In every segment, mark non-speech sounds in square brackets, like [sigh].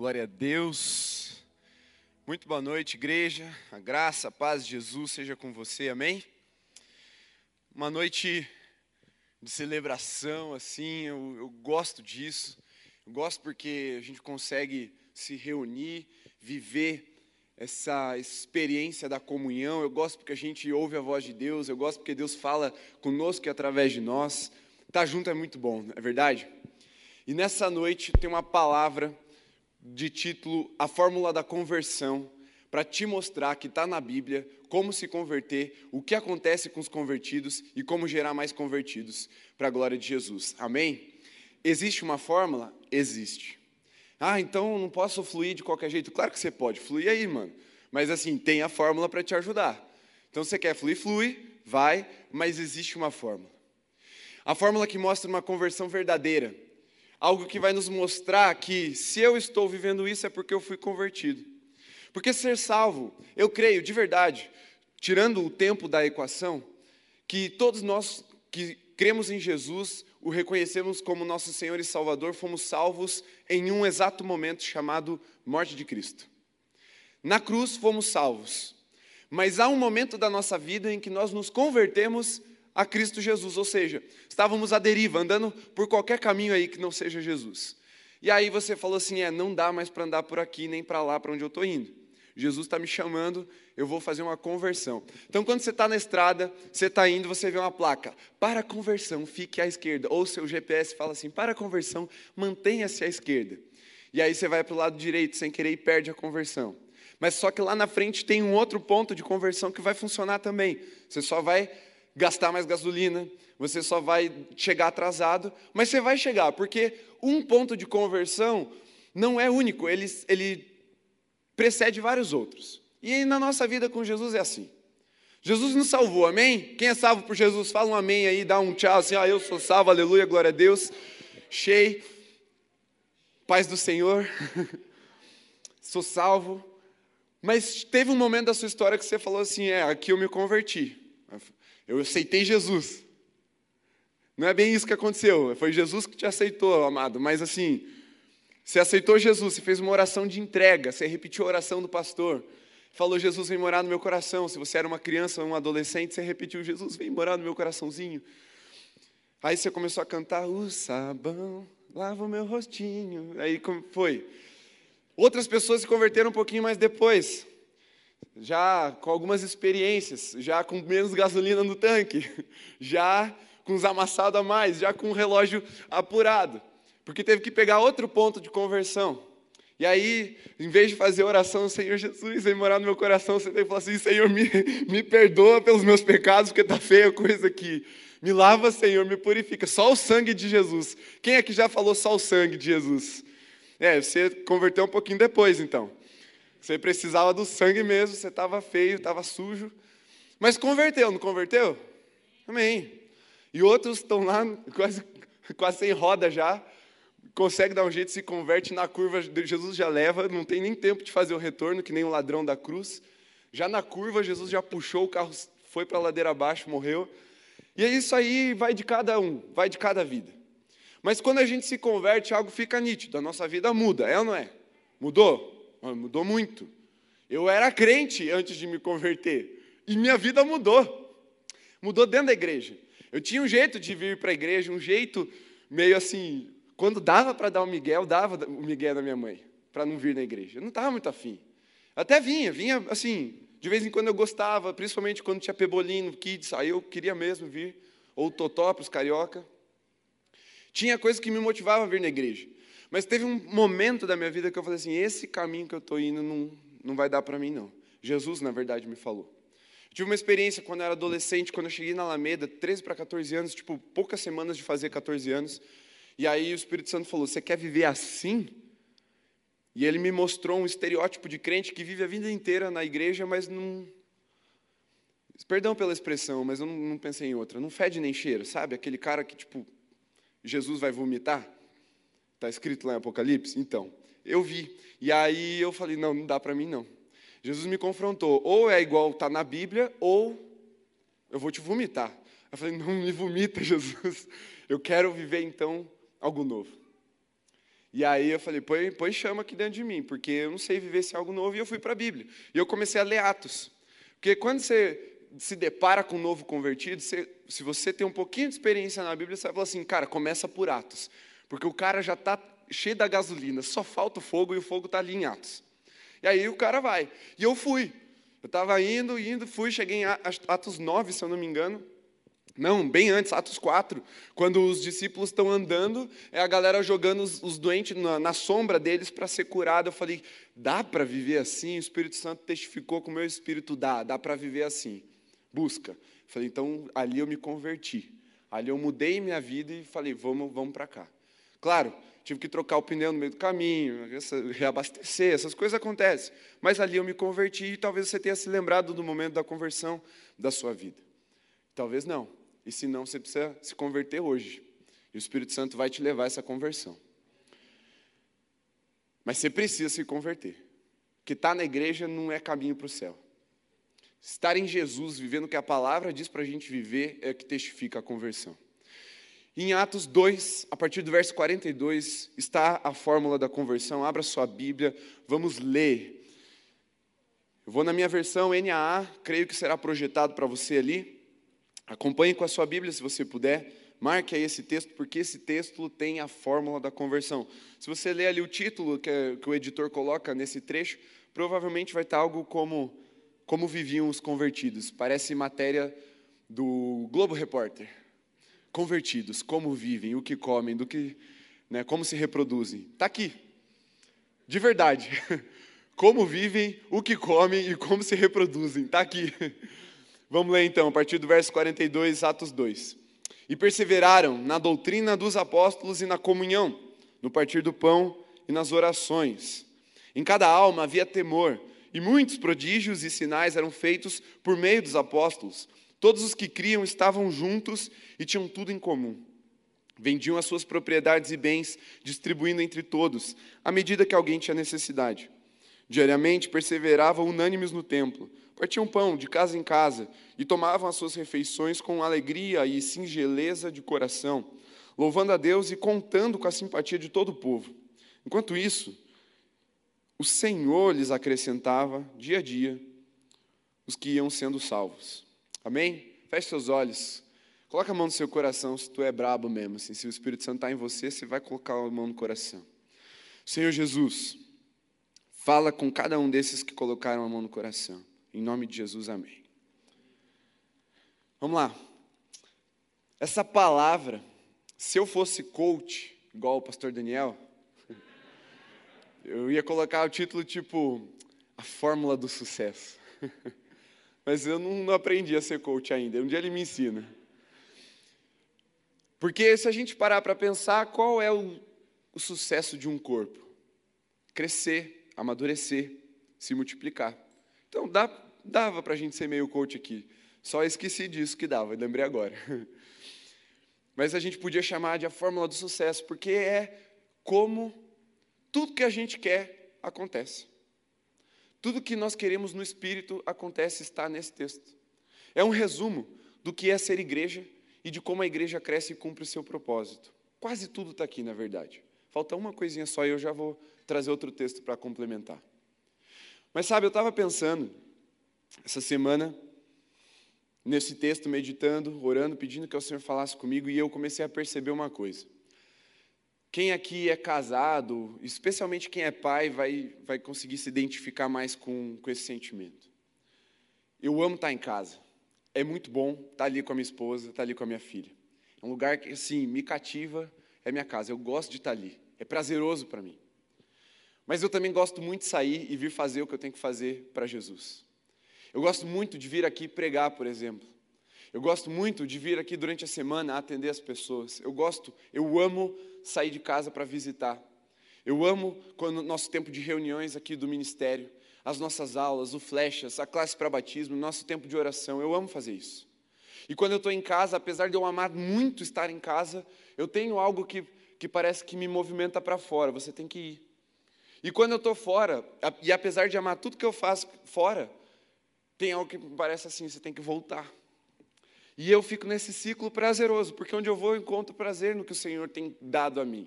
Glória a Deus. Muito boa noite, igreja. A graça, a paz de Jesus seja com você, amém? Uma noite de celebração, assim, eu, eu gosto disso. Eu gosto porque a gente consegue se reunir, viver essa experiência da comunhão. Eu gosto porque a gente ouve a voz de Deus. Eu gosto porque Deus fala conosco e através de nós. Estar tá junto é muito bom, não é verdade? E nessa noite tem uma palavra de título A Fórmula da Conversão, para te mostrar que está na Bíblia como se converter, o que acontece com os convertidos e como gerar mais convertidos para a glória de Jesus. Amém? Existe uma fórmula? Existe. Ah, então não posso fluir de qualquer jeito? Claro que você pode, flui aí, mano. Mas assim, tem a fórmula para te ajudar. Então você quer fluir, flui, vai, mas existe uma fórmula. A fórmula que mostra uma conversão verdadeira algo que vai nos mostrar que se eu estou vivendo isso é porque eu fui convertido. Porque ser salvo, eu creio de verdade, tirando o tempo da equação, que todos nós que cremos em Jesus, o reconhecemos como nosso Senhor e Salvador, fomos salvos em um exato momento chamado morte de Cristo. Na cruz fomos salvos, mas há um momento da nossa vida em que nós nos convertemos a Cristo Jesus, ou seja, estávamos à deriva, andando por qualquer caminho aí que não seja Jesus. E aí você falou assim: é, não dá mais para andar por aqui nem para lá, para onde eu estou indo. Jesus está me chamando, eu vou fazer uma conversão. Então, quando você está na estrada, você está indo, você vê uma placa, para conversão, fique à esquerda. Ou seu GPS fala assim, para conversão, mantenha-se à esquerda. E aí você vai para o lado direito, sem querer, e perde a conversão. Mas só que lá na frente tem um outro ponto de conversão que vai funcionar também. Você só vai gastar mais gasolina, você só vai chegar atrasado, mas você vai chegar, porque um ponto de conversão não é único, ele, ele precede vários outros. E na nossa vida com Jesus é assim. Jesus nos salvou, amém? Quem é salvo por Jesus, fala um amém aí, dá um tchau assim, ah, eu sou salvo, aleluia, glória a Deus. Cheio, paz do Senhor, [laughs] sou salvo. Mas teve um momento da sua história que você falou assim: é, aqui eu me converti. Eu aceitei Jesus. Não é bem isso que aconteceu. Foi Jesus que te aceitou, amado. Mas assim, você aceitou Jesus, você fez uma oração de entrega, você repetiu a oração do pastor. Falou, Jesus, vem morar no meu coração. Se você era uma criança ou um adolescente, você repetiu, Jesus, vem morar no meu coraçãozinho. Aí você começou a cantar, o sabão lava o meu rostinho. Aí foi? Outras pessoas se converteram um pouquinho mais depois já com algumas experiências, já com menos gasolina no tanque, [laughs] já com os amassados a mais, já com o relógio apurado, porque teve que pegar outro ponto de conversão. E aí, em vez de fazer oração, Senhor Jesus, vem morar no meu coração, você tem que falar assim: Senhor, me, [laughs] me perdoa pelos meus pecados, porque está feia a coisa aqui. Me lava, Senhor, me purifica. Só o sangue de Jesus. Quem é que já falou só o sangue de Jesus? É, você converteu um pouquinho depois, então. Você precisava do sangue mesmo, você estava feio, estava sujo. Mas converteu, não converteu? Amém. E outros estão lá, quase, quase sem roda já, consegue dar um jeito, se converte na curva, Jesus já leva, não tem nem tempo de fazer o retorno, que nem o ladrão da cruz. Já na curva, Jesus já puxou o carro, foi para a ladeira abaixo, morreu. E é isso aí, vai de cada um, vai de cada vida. Mas quando a gente se converte, algo fica nítido, a nossa vida muda, é ou não é? Mudou? Mudou muito. Eu era crente antes de me converter. E minha vida mudou. Mudou dentro da igreja. Eu tinha um jeito de vir para a igreja, um jeito meio assim. Quando dava para dar o Miguel, dava o Miguel da minha mãe, para não vir na igreja. Eu não estava muito afim. Até vinha, vinha assim, de vez em quando eu gostava, principalmente quando tinha Pebolino, Kids, aí eu queria mesmo vir. Ou Totó para os carioca. Tinha coisas que me motivavam a vir na igreja. Mas teve um momento da minha vida que eu falei assim: esse caminho que eu estou indo não, não vai dar para mim, não. Jesus, na verdade, me falou. Eu tive uma experiência quando eu era adolescente, quando eu cheguei na Alameda, 13 para 14 anos, tipo, poucas semanas de fazer 14 anos. E aí o Espírito Santo falou: Você quer viver assim? E ele me mostrou um estereótipo de crente que vive a vida inteira na igreja, mas não. Perdão pela expressão, mas eu não, não pensei em outra. Não fede nem cheira, sabe? Aquele cara que, tipo, Jesus vai vomitar. Está escrito lá em Apocalipse? Então, eu vi. E aí eu falei: não, não dá para mim não. Jesus me confrontou: ou é igual está na Bíblia, ou eu vou te vomitar. Eu falei: não me vomita, [laughs] Jesus. Eu quero viver então algo novo. E aí eu falei, põe, põe chama aqui dentro de mim, porque eu não sei viver esse algo novo, e eu fui para a Bíblia. E eu comecei a ler Atos. Porque quando você se depara com um novo convertido, você, se você tem um pouquinho de experiência na Bíblia, você vai falar assim, cara, começa por Atos. Porque o cara já está cheio da gasolina, só falta o fogo e o fogo está ali em Atos. E aí o cara vai. E eu fui. Eu estava indo, indo, fui, cheguei em Atos 9, se eu não me engano. Não, bem antes, Atos 4, quando os discípulos estão andando, é a galera jogando os, os doentes na, na, sombra deles para ser curado. Eu falei, dá para viver assim? O Espírito Santo testificou com o meu espírito, dá, dá para viver assim. Busca. Eu falei, então ali eu me converti. Ali eu mudei minha vida e falei, vamos, vamos para cá. Claro, tive que trocar o pneu no meio do caminho, reabastecer, essas coisas acontecem. Mas ali eu me converti e talvez você tenha se lembrado do momento da conversão da sua vida. Talvez não. E se não, você precisa se converter hoje. E o Espírito Santo vai te levar a essa conversão. Mas você precisa se converter. Porque estar na igreja não é caminho para o céu. Estar em Jesus, vivendo o que a palavra diz para a gente viver, é o que testifica a conversão. Em Atos 2, a partir do verso 42, está a fórmula da conversão. Abra sua Bíblia, vamos ler. Eu vou na minha versão NAA, creio que será projetado para você ali. Acompanhe com a sua Bíblia, se você puder. Marque aí esse texto, porque esse texto tem a fórmula da conversão. Se você ler ali o título que, que o editor coloca nesse trecho, provavelmente vai estar algo como Como viviam os convertidos. Parece matéria do Globo Repórter. Convertidos, como vivem, o que comem, do que, né, como se reproduzem. Está aqui. De verdade. [laughs] Como vivem, o que comem e como se reproduzem. Está aqui. [laughs] Vamos ler então, a partir do verso 42, Atos 2. E perseveraram na doutrina dos apóstolos e na comunhão, no partir do pão e nas orações. Em cada alma havia temor, e muitos prodígios e sinais eram feitos por meio dos apóstolos. Todos os que criam estavam juntos e tinham tudo em comum. Vendiam as suas propriedades e bens, distribuindo entre todos, à medida que alguém tinha necessidade. Diariamente perseveravam unânimes no templo partiam pão de casa em casa e tomavam as suas refeições com alegria e singeleza de coração, louvando a Deus e contando com a simpatia de todo o povo. Enquanto isso, o Senhor lhes acrescentava dia a dia os que iam sendo salvos. Amém? Feche seus olhos. Coloca a mão no seu coração se tu é brabo mesmo. Assim, se o Espírito Santo está em você, você vai colocar a mão no coração. Senhor Jesus, fala com cada um desses que colocaram a mão no coração. Em nome de Jesus, amém. Vamos lá. Essa palavra, se eu fosse coach, igual o pastor Daniel, [laughs] eu ia colocar o título tipo A Fórmula do Sucesso. [laughs] Mas eu não, aprendi a ser coach ainda. Um dia ele me ensina. Porque se a gente parar para pensar, qual é o, o sucesso de um corpo? Crescer, amadurecer, se multiplicar. Então, dá, dava para a gente ser meio coach aqui. Só esqueci disso que dava, lembrei agora. [laughs] Mas a gente podia chamar de a fórmula do sucesso, porque é como tudo que a gente quer acontece. Tudo que nós queremos no Espírito acontece, está nesse texto. É um resumo do que é ser igreja e de como a igreja cresce e cumpre o seu propósito. Quase tudo está aqui, na verdade. Falta uma coisinha só e eu já vou trazer outro texto para complementar. Mas sabe, eu estava pensando, essa semana, nesse texto, meditando, orando, pedindo que o Senhor falasse comigo, e eu comecei a perceber uma coisa. Quem aqui é casado, especialmente quem é pai, vai, vai conseguir se identificar mais com, com esse sentimento. Eu amo estar em casa. É muito bom estar ali com a minha esposa, estar ali com a minha filha. É um lugar que, assim, me cativa, é minha casa. Eu gosto de estar ali. É prazeroso para mim. Mas eu também gosto muito de sair e vir fazer o que eu tenho que fazer para Jesus. Eu gosto muito de vir aqui pregar, por exemplo. Eu gosto muito de vir aqui durante a semana atender as pessoas. Eu gosto, eu amo sair de casa para visitar. Eu amo quando nosso tempo de reuniões aqui do ministério, as nossas aulas, o flechas, a classe para batismo, nosso tempo de oração. Eu amo fazer isso. E quando eu estou em casa, apesar de eu amar muito estar em casa, eu tenho algo que, que parece que me movimenta para fora. Você tem que ir. E quando eu estou fora, e apesar de amar tudo que eu faço fora, tem algo que me parece assim, você tem que voltar. E eu fico nesse ciclo prazeroso, porque onde eu vou eu encontro prazer no que o Senhor tem dado a mim.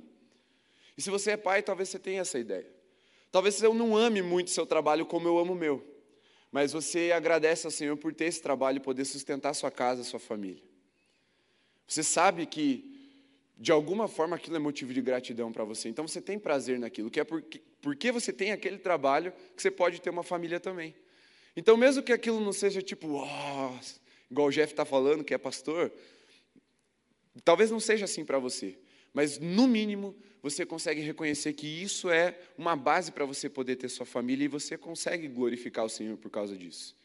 E se você é pai, talvez você tenha essa ideia. Talvez eu não ame muito seu trabalho como eu amo o meu, mas você agradece ao Senhor por ter esse trabalho e poder sustentar sua casa, sua família. Você sabe que de alguma forma aquilo é motivo de gratidão para você. Então você tem prazer naquilo, que é porque, porque você tem aquele trabalho que você pode ter uma família também. Então, mesmo que aquilo não seja tipo, oh, igual o Jeff está falando, que é pastor, talvez não seja assim para você, mas no mínimo você consegue reconhecer que isso é uma base para você poder ter sua família e você consegue glorificar o Senhor por causa disso.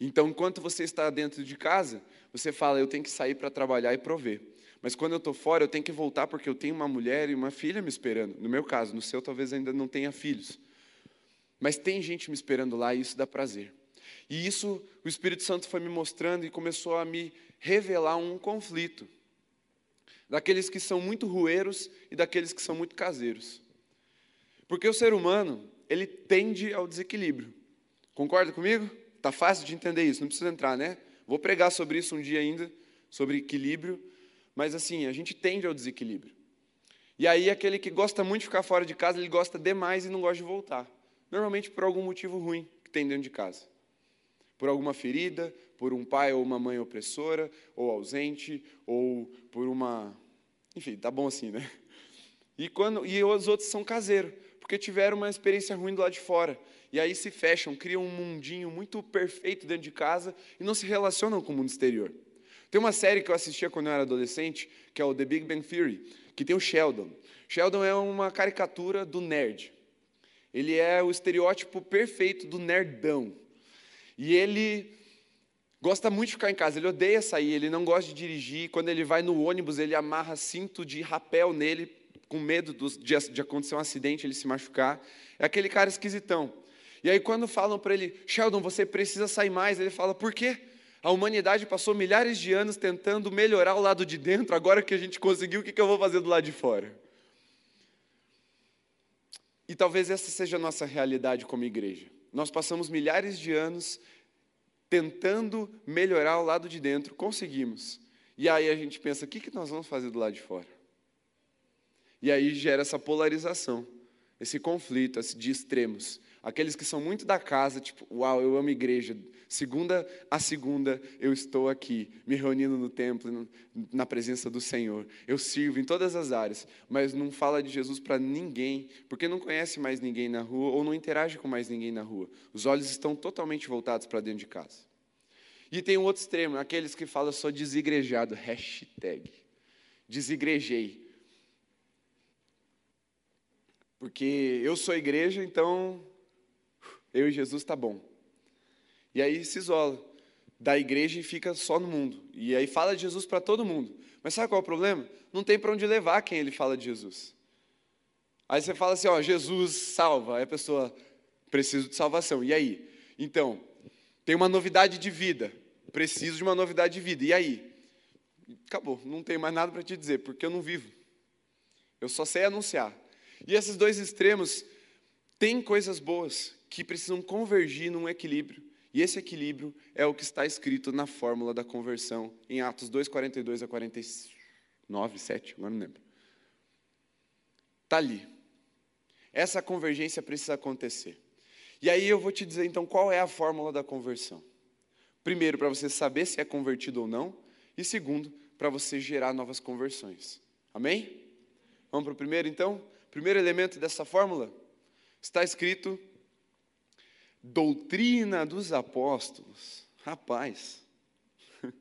Então, enquanto você está dentro de casa, você fala, eu tenho que sair para trabalhar e prover. Mas quando eu estou fora, eu tenho que voltar porque eu tenho uma mulher e uma filha me esperando. No meu caso, no seu talvez ainda não tenha filhos. Mas tem gente me esperando lá e isso dá prazer. E isso o Espírito Santo foi me mostrando e começou a me revelar um conflito. Daqueles que são muito rueiros e daqueles que são muito caseiros. Porque o ser humano, ele tende ao desequilíbrio. Concorda comigo? Tá fácil de entender isso, não precisa entrar, né? Vou pregar sobre isso um dia ainda, sobre equilíbrio, mas assim, a gente tende ao desequilíbrio. E aí aquele que gosta muito de ficar fora de casa, ele gosta demais e não gosta de voltar. Normalmente por algum motivo ruim que tem dentro de casa por alguma ferida, por um pai ou uma mãe opressora, ou ausente, ou por uma. Enfim, tá bom assim, né? E, quando, e os outros são caseiros, porque tiveram uma experiência ruim do lado de fora. E aí se fecham, criam um mundinho muito perfeito dentro de casa e não se relacionam com o mundo exterior. Tem uma série que eu assistia quando eu era adolescente, que é o The Big Bang Theory, que tem o Sheldon. Sheldon é uma caricatura do nerd. Ele é o estereótipo perfeito do nerdão. E ele gosta muito de ficar em casa, ele odeia sair, ele não gosta de dirigir. Quando ele vai no ônibus, ele amarra cinto de rapel nele, com medo de, acontecer um acidente, ele se machucar. É aquele cara esquisitão. E aí, quando falam para ele, Sheldon, você precisa sair mais, ele fala, por quê? A humanidade passou milhares de anos tentando melhorar o lado de dentro, agora que a gente conseguiu, o que eu vou fazer do lado de fora? E talvez essa seja a nossa realidade como igreja. Nós passamos milhares de anos tentando melhorar o lado de dentro, conseguimos. E aí a gente pensa, o que, que nós vamos fazer do lado de fora? E aí gera essa polarização, esse conflito de extremos. Aqueles que são muito da casa, tipo, uau, eu amo igreja. Segunda a segunda eu estou aqui, me reunindo no templo, na presença do Senhor. Eu sirvo em todas as áreas, mas não fala de Jesus para ninguém, porque não conhece mais ninguém na rua ou não interage com mais ninguém na rua. Os olhos estão totalmente voltados para dentro de casa. E tem um outro extremo, aqueles que falam sou desigrejado, hashtag. Desigrejei. Porque eu sou igreja, então eu e Jesus está bom. E aí se isola da igreja e fica só no mundo. E aí fala de Jesus para todo mundo. Mas sabe qual é o problema? Não tem para onde levar quem ele fala de Jesus. Aí você fala assim, ó, Jesus salva. Aí a pessoa, preciso de salvação. E aí? Então, tem uma novidade de vida. Preciso de uma novidade de vida. E aí? Acabou. Não tenho mais nada para te dizer, porque eu não vivo. Eu só sei anunciar. E esses dois extremos têm coisas boas que precisam convergir num equilíbrio. E esse equilíbrio é o que está escrito na fórmula da conversão em Atos 2, 42 a 49, 7, agora não lembro. Está ali. Essa convergência precisa acontecer. E aí eu vou te dizer então qual é a fórmula da conversão. Primeiro, para você saber se é convertido ou não. E segundo, para você gerar novas conversões. Amém? Vamos para o primeiro então? Primeiro elemento dessa fórmula está escrito Doutrina dos apóstolos. Rapaz. O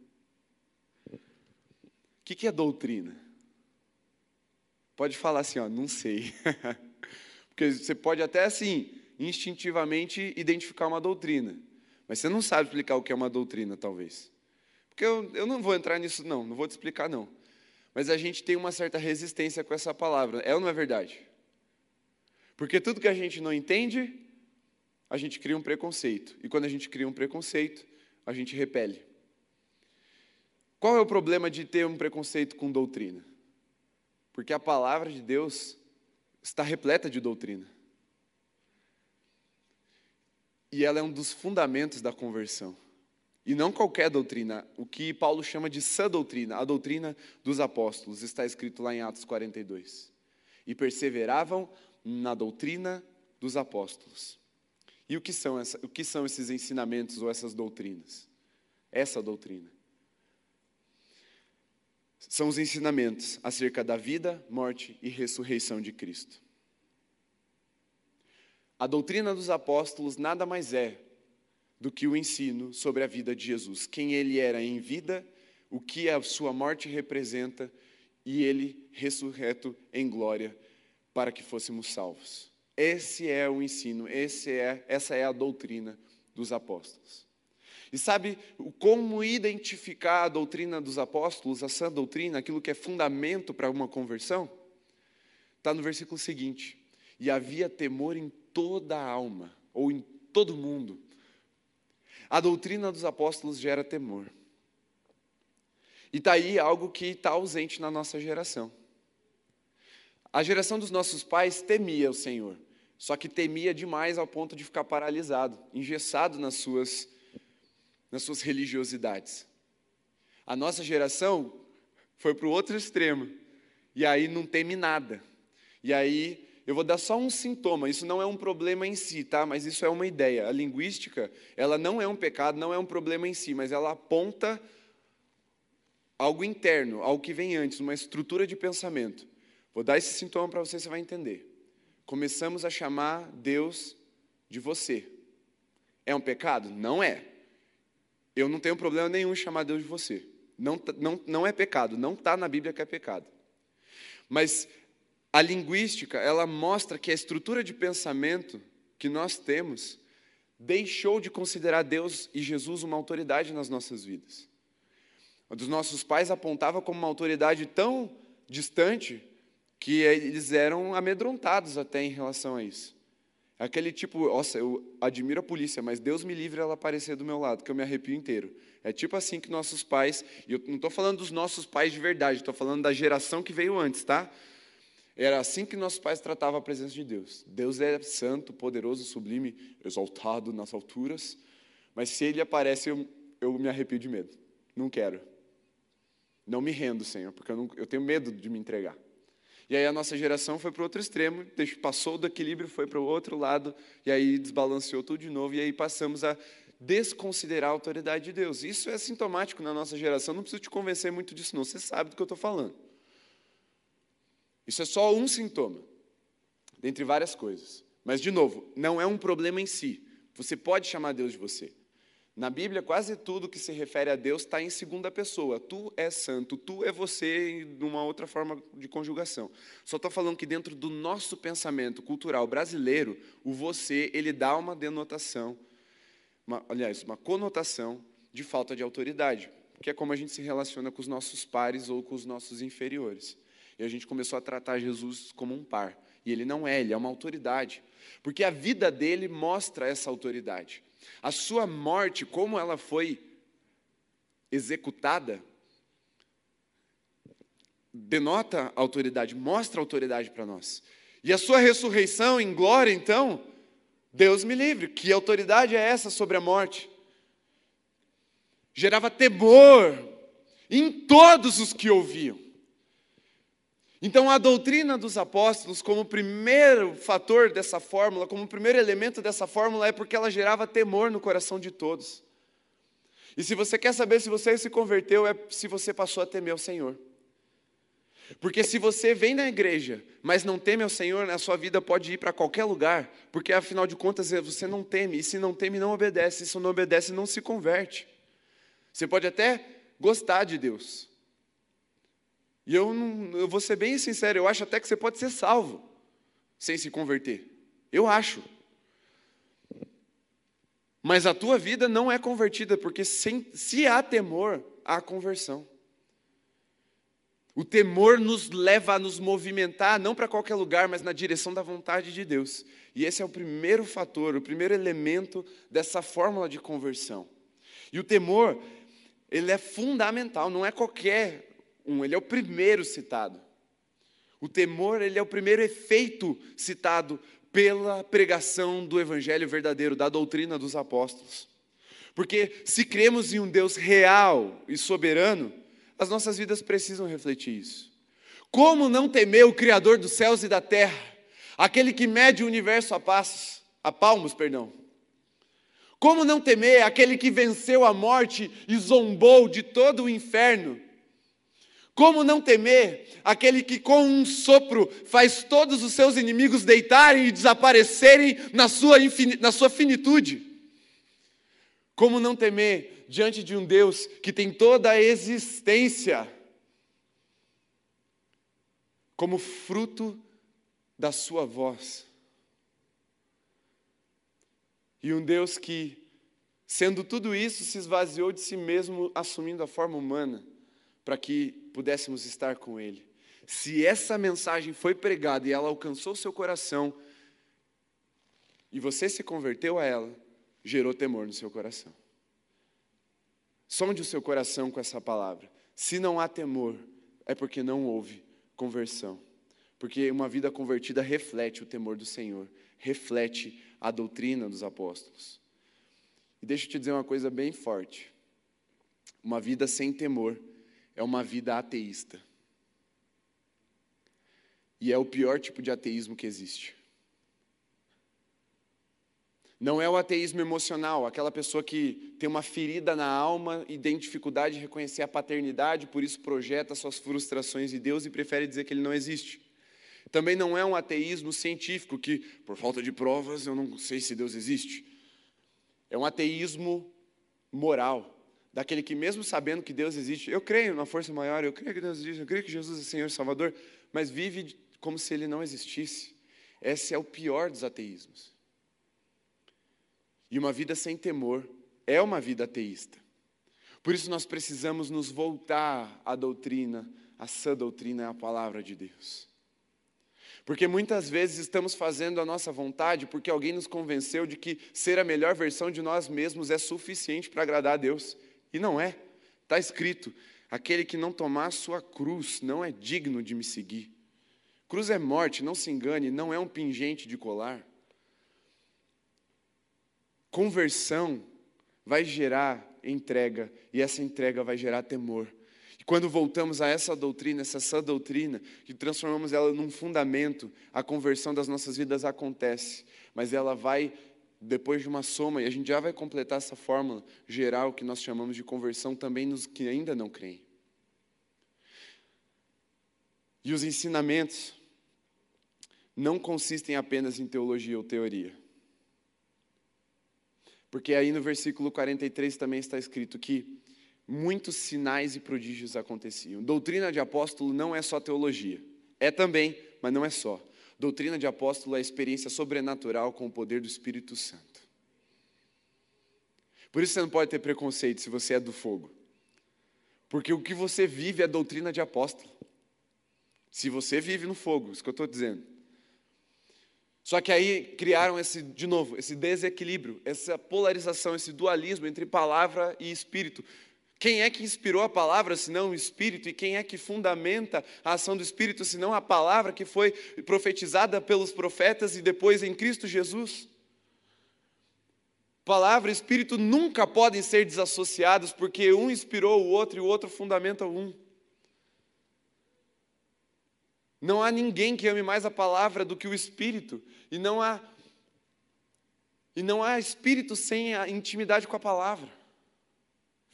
[laughs] que, que é doutrina? Pode falar assim, ó, não sei. [laughs] Porque você pode até assim, instintivamente identificar uma doutrina. Mas você não sabe explicar o que é uma doutrina, talvez. Porque eu, eu não vou entrar nisso, não, não vou te explicar, não. Mas a gente tem uma certa resistência com essa palavra. É ou não é verdade? Porque tudo que a gente não entende, a gente cria um preconceito. E quando a gente cria um preconceito, a gente repele. Qual é o problema de ter um preconceito com doutrina? Porque a palavra de Deus está repleta de doutrina. E ela é um dos fundamentos da conversão. E não qualquer doutrina, o que Paulo chama de sã doutrina, a doutrina dos apóstolos, está escrito lá em Atos 42. e perseveravam na doutrina dos apóstolos. E o que são, essa, o que são esses ensinamentos ou essas doutrinas? Essa doutrina. São os ensinamentos acerca da vida, morte e ressurreição de Cristo. A doutrina dos apóstolos nada mais é do que o ensino sobre a vida de Jesus, quem ele era em vida, o que a sua morte representa e ele ressurreto em glória para que fôssemos salvos. Esse é o ensino, é, essa é a doutrina dos apóstolos. E sabe como identificar a doutrina dos apóstolos, a sã doutrina, aquilo que é fundamento para uma conversão? Está no versículo seguinte: E havia temor em toda a alma, ou em todo mundo. A doutrina dos apóstolos gera temor. E está aí algo que está ausente na nossa geração. A geração dos nossos pais temia o Senhor, só que temia demais ao ponto de ficar paralisado, engessado nas suas, nas suas religiosidades. A nossa geração foi para o outro extremo, e aí não teme nada. E aí eu vou dar só um sintoma, isso não é um problema em si, tá? Mas isso é uma ideia. A linguística, ela não é um pecado, não é um problema em si, mas ela aponta algo interno, algo que vem antes, uma estrutura de pensamento. Vou dar esse sintoma para você, você vai entender. Começamos a chamar Deus de você. É um pecado? Não é. Eu não tenho problema nenhum em chamar Deus de você. Não, não, não é pecado, não está na Bíblia que é pecado. Mas a linguística, ela mostra que a estrutura de pensamento que nós temos deixou de considerar Deus e Jesus uma autoridade nas nossas vidas. Um dos nossos pais apontava como uma autoridade tão distante que eles eram amedrontados até em relação a isso. Aquele tipo, nossa, eu admiro a polícia, mas Deus me livre ela aparecer do meu lado, que eu me arrepio inteiro. É tipo assim que nossos pais, e eu não estou falando dos nossos pais de verdade, estou falando da geração que veio antes, tá? Era assim que nossos pais tratavam a presença de Deus. Deus é santo, poderoso, sublime, exaltado nas alturas, mas se ele aparece, eu, eu me arrepio de medo. Não quero. Não me rendo, Senhor, porque eu, não, eu tenho medo de me entregar. E aí a nossa geração foi para o outro extremo, passou do equilíbrio, foi para o outro lado, e aí desbalanceou tudo de novo, e aí passamos a desconsiderar a autoridade de Deus. Isso é sintomático na nossa geração, não preciso te convencer muito disso, não, você sabe do que eu estou falando. Isso é só um sintoma, dentre várias coisas. Mas, de novo, não é um problema em si. Você pode chamar Deus de você. Na Bíblia, quase tudo que se refere a Deus está em segunda pessoa. Tu é santo, tu é você, numa outra forma de conjugação. Só estou falando que dentro do nosso pensamento cultural brasileiro, o você, ele dá uma denotação, uma, aliás, uma conotação de falta de autoridade, que é como a gente se relaciona com os nossos pares ou com os nossos inferiores. E a gente começou a tratar Jesus como um par. E ele não é, ele é uma autoridade. Porque a vida dele mostra essa autoridade. A sua morte, como ela foi executada, denota autoridade, mostra autoridade para nós. E a sua ressurreição em glória, então, Deus me livre, que autoridade é essa sobre a morte? Gerava temor em todos os que ouviam. Então, a doutrina dos apóstolos, como primeiro fator dessa fórmula, como primeiro elemento dessa fórmula, é porque ela gerava temor no coração de todos. E se você quer saber se você se converteu, é se você passou a temer o Senhor. Porque se você vem na igreja, mas não teme ao Senhor, a sua vida pode ir para qualquer lugar, porque afinal de contas você não teme, e se não teme, não obedece, e se não obedece, não se converte. Você pode até gostar de Deus, e eu, não, eu vou ser bem sincero, eu acho até que você pode ser salvo sem se converter. Eu acho. Mas a tua vida não é convertida, porque sem, se há temor, há conversão. O temor nos leva a nos movimentar, não para qualquer lugar, mas na direção da vontade de Deus. E esse é o primeiro fator, o primeiro elemento dessa fórmula de conversão. E o temor, ele é fundamental, não é qualquer um, ele é o primeiro citado. O temor, ele é o primeiro efeito citado pela pregação do evangelho verdadeiro, da doutrina dos apóstolos. Porque se cremos em um Deus real e soberano, as nossas vidas precisam refletir isso. Como não temer o Criador dos céus e da terra, aquele que mede o universo a passos, a palmos, perdão? Como não temer aquele que venceu a morte e zombou de todo o inferno? Como não temer aquele que com um sopro faz todos os seus inimigos deitarem e desaparecerem na sua, na sua finitude? Como não temer diante de um Deus que tem toda a existência como fruto da sua voz? E um Deus que, sendo tudo isso, se esvaziou de si mesmo, assumindo a forma humana, para que pudéssemos estar com Ele. Se essa mensagem foi pregada e ela alcançou seu coração, e você se converteu a ela, gerou temor no seu coração. Sonde o seu coração com essa palavra. Se não há temor, é porque não houve conversão. Porque uma vida convertida reflete o temor do Senhor, reflete a doutrina dos apóstolos. E deixa eu te dizer uma coisa bem forte: uma vida sem temor é uma vida ateísta. E é o pior tipo de ateísmo que existe. Não é o ateísmo emocional, aquela pessoa que tem uma ferida na alma e tem dificuldade de reconhecer a paternidade, por isso projeta suas frustrações em Deus e prefere dizer que ele não existe. Também não é um ateísmo científico, que, por falta de provas, eu não sei se Deus existe. É um ateísmo moral, daquele que, mesmo sabendo que Deus existe, eu creio na força maior, eu creio que Deus existe, eu creio que Jesus é Senhor e Salvador, mas vive como se ele não existisse. Esse é o pior dos ateísmos. E uma vida sem temor é uma vida ateísta. Por isso nós precisamos nos voltar à doutrina, à sã doutrina, à palavra de Deus. Porque muitas vezes estamos fazendo a nossa vontade porque alguém nos convenceu de que ser a melhor versão de nós mesmos é suficiente para agradar a Deus. E não é. Está escrito: aquele que não tomar a sua cruz não é digno de me seguir. Cruz é morte, não se engane, não é um pingente de colar. Conversão vai gerar entrega, e essa entrega vai gerar temor. E quando voltamos a essa doutrina, essa sã doutrina, e transformamos ela num fundamento, a conversão das nossas vidas acontece, mas ela vai, depois de uma soma, e a gente já vai completar essa fórmula geral que nós chamamos de conversão também nos que ainda não creem. E os ensinamentos não consistem apenas em teologia ou teoria. Porque aí no versículo 43 também está escrito que muitos sinais e prodígios aconteciam. Doutrina de apóstolo não é só teologia. É também, mas não é só. Doutrina de apóstolo é a experiência sobrenatural com o poder do Espírito Santo. Por isso você não pode ter preconceito se você é do fogo. Porque o que você vive é doutrina de apóstolo. Se você vive no fogo, isso que eu estou dizendo. Só que aí criaram esse, de novo, esse desequilíbrio, essa polarização, esse dualismo entre palavra e espírito. Quem é que inspirou a palavra, senão o Espírito? E quem é que fundamenta a ação do Espírito, senão a palavra que foi profetizada pelos profetas e depois em Cristo Jesus? Palavra e Espírito nunca podem ser desassociados, porque um inspirou o outro e o outro fundamenta um. Não há ninguém que ame mais a palavra do que o Espírito. E não há e não há espírito sem a intimidade com a palavra.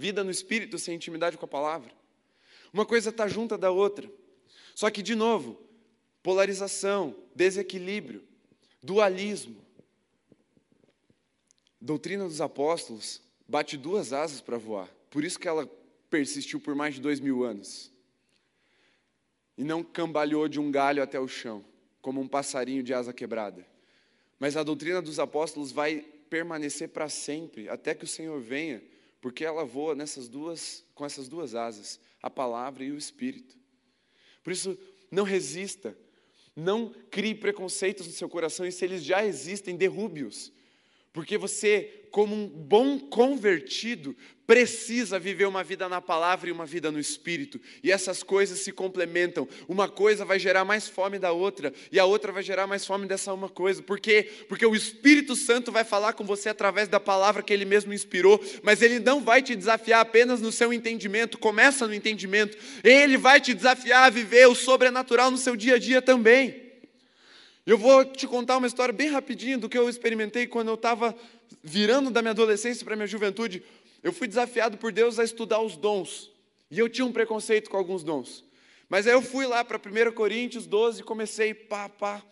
Vida no espírito sem intimidade com a palavra. Uma coisa está junta da outra. Só que, de novo, polarização, desequilíbrio, dualismo. Doutrina dos apóstolos bate duas asas para voar. Por isso que ela persistiu por mais de dois mil anos e não cambaleou de um galho até o chão, como um passarinho de asa quebrada. Mas a doutrina dos apóstolos vai permanecer para sempre, até que o Senhor venha, porque ela voa nessas duas, com essas duas asas, a palavra e o espírito. Por isso, não resista, não crie preconceitos no seu coração, e se eles já existem, derrube-os. Porque você, como um bom convertido, precisa viver uma vida na palavra e uma vida no espírito. E essas coisas se complementam. Uma coisa vai gerar mais fome da outra, e a outra vai gerar mais fome dessa uma coisa. Por quê? Porque o Espírito Santo vai falar com você através da palavra que ele mesmo inspirou, mas ele não vai te desafiar apenas no seu entendimento, começa no entendimento. Ele vai te desafiar a viver o sobrenatural no seu dia a dia também. Eu vou te contar uma história bem rapidinho do que eu experimentei quando eu estava virando da minha adolescência para a minha juventude. Eu fui desafiado por Deus a estudar os dons. E eu tinha um preconceito com alguns dons. Mas aí eu fui lá para 1 Coríntios 12 e comecei pá, pá.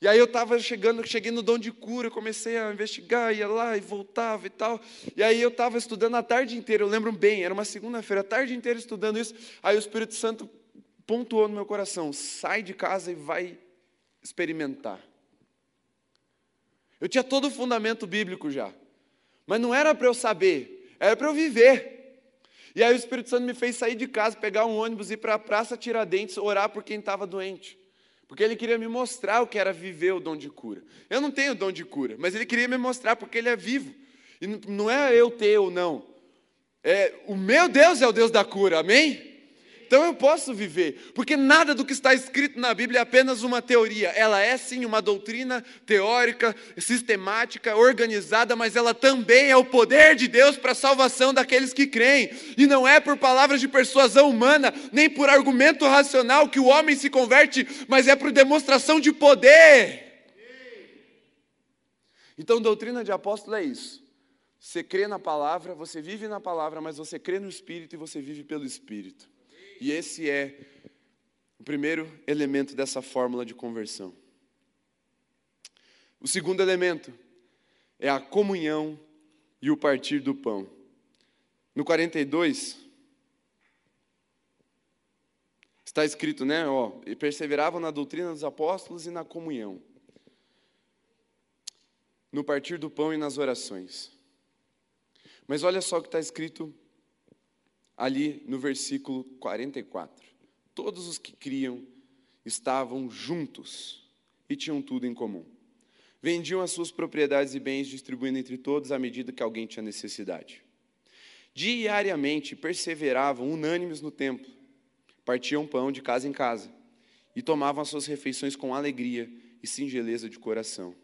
E aí eu estava chegando, cheguei no dom de cura, comecei a investigar, ia lá e voltava e tal. E aí eu estava estudando a tarde inteira, eu lembro bem, era uma segunda-feira, a tarde inteira estudando isso. Aí o Espírito Santo pontuou no meu coração: sai de casa e vai experimentar. Eu tinha todo o fundamento bíblico já, mas não era para eu saber, era para eu viver. E aí o Espírito Santo me fez sair de casa, pegar um ônibus, ir para a Praça Tiradentes, orar por quem estava doente. Porque ele queria me mostrar o que era viver o dom de cura. Eu não tenho dom de cura, mas ele queria me mostrar porque ele é vivo. E não é eu ter ou não. É, o meu Deus é o Deus da cura, amém? Então eu posso viver, porque nada do que está escrito na Bíblia é apenas uma teoria. Ela é sim uma doutrina teórica, sistemática, organizada, mas ela também é o poder de Deus para a salvação daqueles que creem. E não é por palavras de persuasão humana, nem por argumento racional que o homem se converte, mas é por demonstração de poder. Então, doutrina de apóstolo é isso. Você crê na palavra, você vive na palavra, mas você crê no Espírito e você vive pelo Espírito. E esse é o primeiro elemento dessa fórmula de conversão. O segundo elemento é a comunhão e o partir do pão. No 42, está escrito, né? Ó, e perseveravam na doutrina dos apóstolos e na comunhão, no partir do pão e nas orações. Mas olha só o que está escrito ali no versículo 44. Todos os que criam estavam juntos e tinham tudo em comum. Vendiam as suas propriedades e bens, distribuindo entre todos à medida que alguém tinha necessidade. Diariamente perseveravam unânimes no templo, partiam pão de casa em casa e tomavam as suas refeições com alegria e singeleza de coração.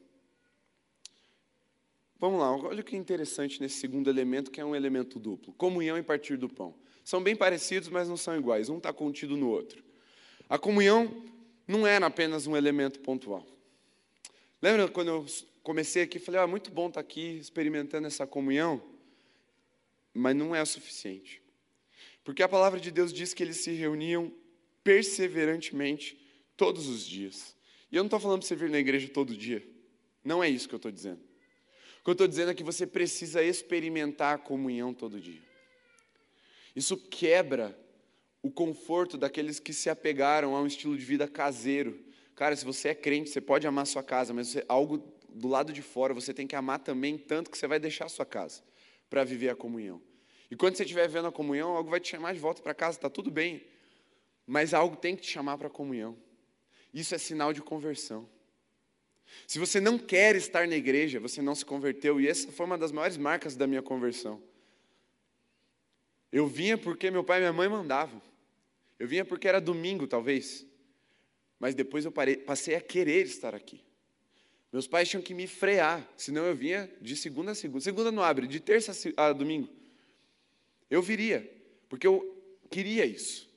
Vamos lá, olha o que é interessante nesse segundo elemento, que é um elemento duplo: comunhão e partir do pão. São bem parecidos, mas não são iguais. Um está contido no outro. A comunhão não era apenas um elemento pontual. Lembra quando eu comecei aqui, falei, ah, muito bom estar tá aqui experimentando essa comunhão, mas não é o suficiente. Porque a palavra de Deus diz que eles se reuniam perseverantemente todos os dias. E eu não estou falando para você vir na igreja todo dia. Não é isso que eu estou dizendo. O que eu estou dizendo é que você precisa experimentar a comunhão todo dia. Isso quebra o conforto daqueles que se apegaram a um estilo de vida caseiro. Cara, se você é crente, você pode amar sua casa, mas você, algo do lado de fora você tem que amar também, tanto que você vai deixar a sua casa para viver a comunhão. E quando você estiver vendo a comunhão, algo vai te chamar de volta para casa, está tudo bem. Mas algo tem que te chamar para a comunhão. Isso é sinal de conversão. Se você não quer estar na igreja, você não se converteu, e essa foi uma das maiores marcas da minha conversão. Eu vinha porque meu pai e minha mãe mandavam. Eu vinha porque era domingo, talvez. Mas depois eu parei, passei a querer estar aqui. Meus pais tinham que me frear, senão eu vinha de segunda a segunda. Segunda não abre, de terça a domingo. Eu viria, porque eu queria isso.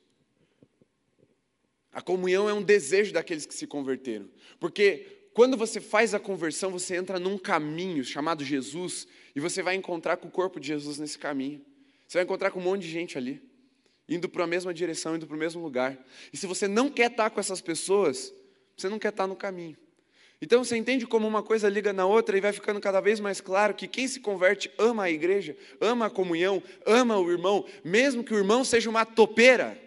A comunhão é um desejo daqueles que se converteram. Porque quando você faz a conversão, você entra num caminho chamado Jesus e você vai encontrar com o corpo de Jesus nesse caminho. Você vai encontrar com um monte de gente ali, indo para a mesma direção, indo para o mesmo lugar. E se você não quer estar com essas pessoas, você não quer estar no caminho. Então você entende como uma coisa liga na outra e vai ficando cada vez mais claro que quem se converte ama a igreja, ama a comunhão, ama o irmão, mesmo que o irmão seja uma topeira.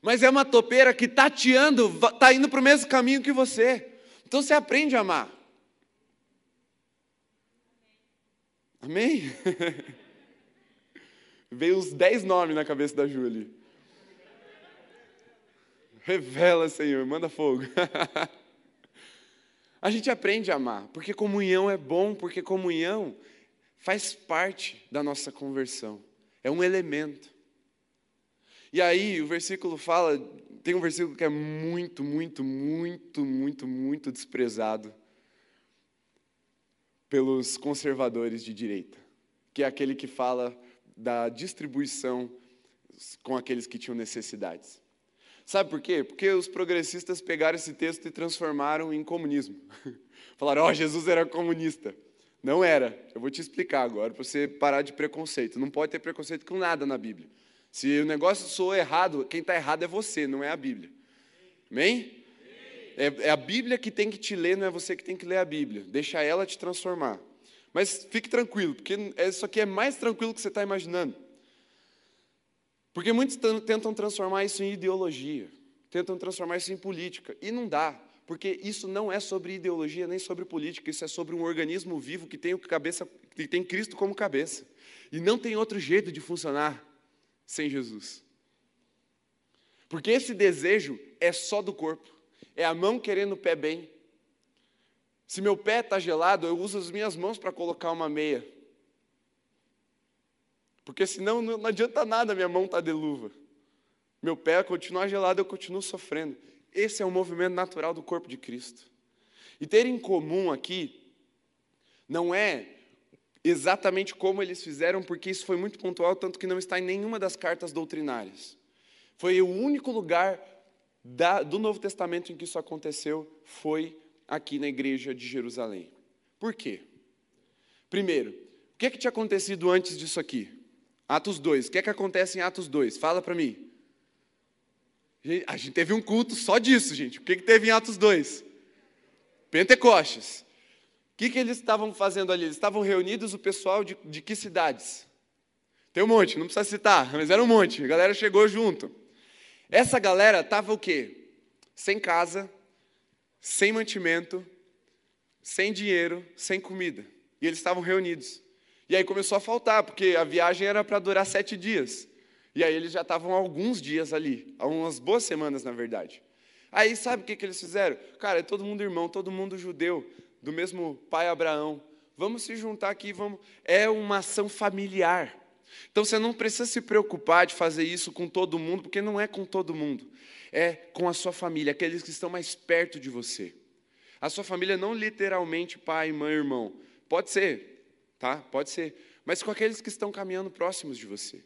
Mas é uma topeira que tateando, está indo para o mesmo caminho que você. Então você aprende a amar. Amém? [laughs] Veio uns dez nomes na cabeça da Júlia. Revela, Senhor, manda fogo. [laughs] A gente aprende a amar, porque comunhão é bom, porque comunhão faz parte da nossa conversão, é um elemento. E aí o versículo fala, tem um versículo que é muito, muito, muito, muito, muito desprezado pelos conservadores de direita, que é aquele que fala da distribuição com aqueles que tinham necessidades. Sabe por quê? Porque os progressistas pegaram esse texto e transformaram em comunismo. [laughs] Falaram, ó, oh, Jesus era comunista. Não era. Eu vou te explicar agora, para você parar de preconceito. Não pode ter preconceito com nada na Bíblia. Se o negócio soa errado, quem está errado é você, não é a Bíblia. Amém? É, é a Bíblia que tem que te ler, não é você que tem que ler a Bíblia. Deixa ela te transformar. Mas fique tranquilo, porque isso aqui é mais tranquilo que você está imaginando. Porque muitos tentam transformar isso em ideologia, tentam transformar isso em política, e não dá, porque isso não é sobre ideologia nem sobre política, isso é sobre um organismo vivo que tem, cabeça, que tem Cristo como cabeça. E não tem outro jeito de funcionar sem Jesus. Porque esse desejo é só do corpo, é a mão querendo o pé bem. Se meu pé está gelado, eu uso as minhas mãos para colocar uma meia. Porque senão não adianta nada minha mão estar tá de luva. Meu pé continuar gelado, eu continuo sofrendo. Esse é o movimento natural do corpo de Cristo. E ter em comum aqui não é exatamente como eles fizeram, porque isso foi muito pontual, tanto que não está em nenhuma das cartas doutrinárias. Foi o único lugar da, do Novo Testamento em que isso aconteceu, foi aqui na igreja de Jerusalém. Por quê? Primeiro, o que, é que tinha acontecido antes disso aqui? Atos 2. O que é que acontece em Atos 2? Fala para mim. A gente teve um culto só disso, gente. O que, que teve em Atos 2? Pentecostes. O que, que eles estavam fazendo ali? Eles estavam reunidos, o pessoal de, de que cidades? Tem um monte, não precisa citar, mas era um monte. A galera chegou junto. Essa galera estava o quê? Sem casa, sem mantimento, sem dinheiro, sem comida. E eles estavam reunidos. E aí começou a faltar, porque a viagem era para durar sete dias. E aí eles já estavam alguns dias ali, algumas boas semanas, na verdade. Aí sabe o que, que eles fizeram? Cara, é todo mundo irmão, todo mundo judeu, do mesmo pai Abraão. Vamos se juntar aqui, vamos. É uma ação familiar. Então você não precisa se preocupar de fazer isso com todo mundo, porque não é com todo mundo. É com a sua família, aqueles que estão mais perto de você. A sua família não literalmente pai, mãe, irmão. Pode ser, tá? Pode ser. Mas com aqueles que estão caminhando próximos de você.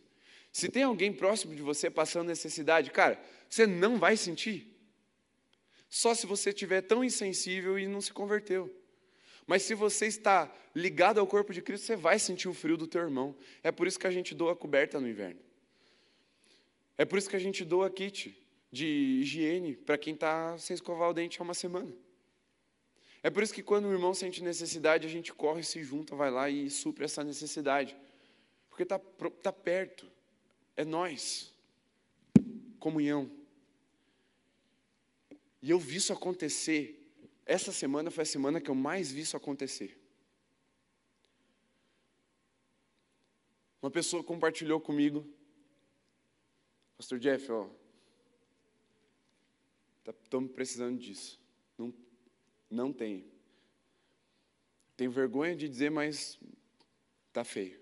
Se tem alguém próximo de você passando necessidade, cara, você não vai sentir. Só se você estiver tão insensível e não se converteu. Mas se você está ligado ao corpo de Cristo, você vai sentir o frio do teu irmão. É por isso que a gente doa coberta no inverno. É por isso que a gente doa kit de higiene para quem está sem escovar o dente há uma semana. É por isso que quando o irmão sente necessidade, a gente corre, se junta, vai lá e supre essa necessidade. Porque está tá perto. É nós. Comunhão. E eu vi isso acontecer. Essa semana foi a semana que eu mais vi isso acontecer. Uma pessoa compartilhou comigo, Pastor Jeff, ó, estamos tá, precisando disso. Não não tenho. Tenho vergonha de dizer, mas tá feio.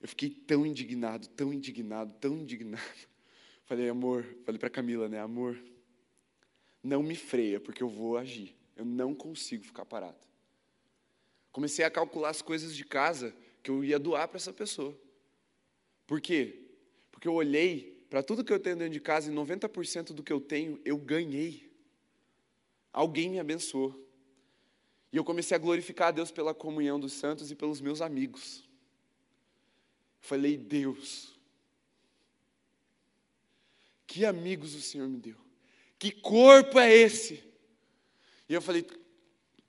Eu fiquei tão indignado, tão indignado, tão indignado. [laughs] Falei, amor, falei para Camila, né, amor, não me freia, porque eu vou agir. Eu não consigo ficar parado. Comecei a calcular as coisas de casa que eu ia doar para essa pessoa. Por quê? Porque eu olhei para tudo que eu tenho dentro de casa e 90% do que eu tenho eu ganhei. Alguém me abençoou. E eu comecei a glorificar a Deus pela comunhão dos santos e pelos meus amigos. Falei, Deus, que amigos o Senhor me deu. Que corpo é esse? E eu falei,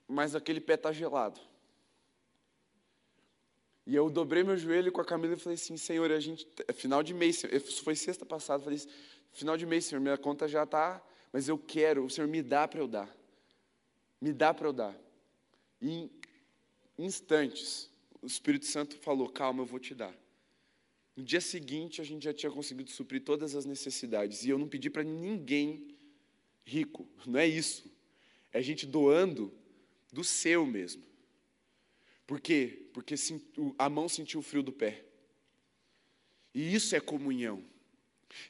mas aquele pé está gelado. E eu dobrei meu joelho com a Camila e falei assim, Senhor, a gente, é final de mês, foi sexta passada, falei assim, final de mês, Senhor, minha conta já está mas eu quero, o Senhor me dá para eu dar. Me dá para eu dar. E em instantes, o Espírito Santo falou: calma, eu vou te dar. No dia seguinte, a gente já tinha conseguido suprir todas as necessidades. E eu não pedi para ninguém rico, não é isso. É a gente doando do seu mesmo. Por quê? Porque a mão sentiu o frio do pé. E isso é comunhão.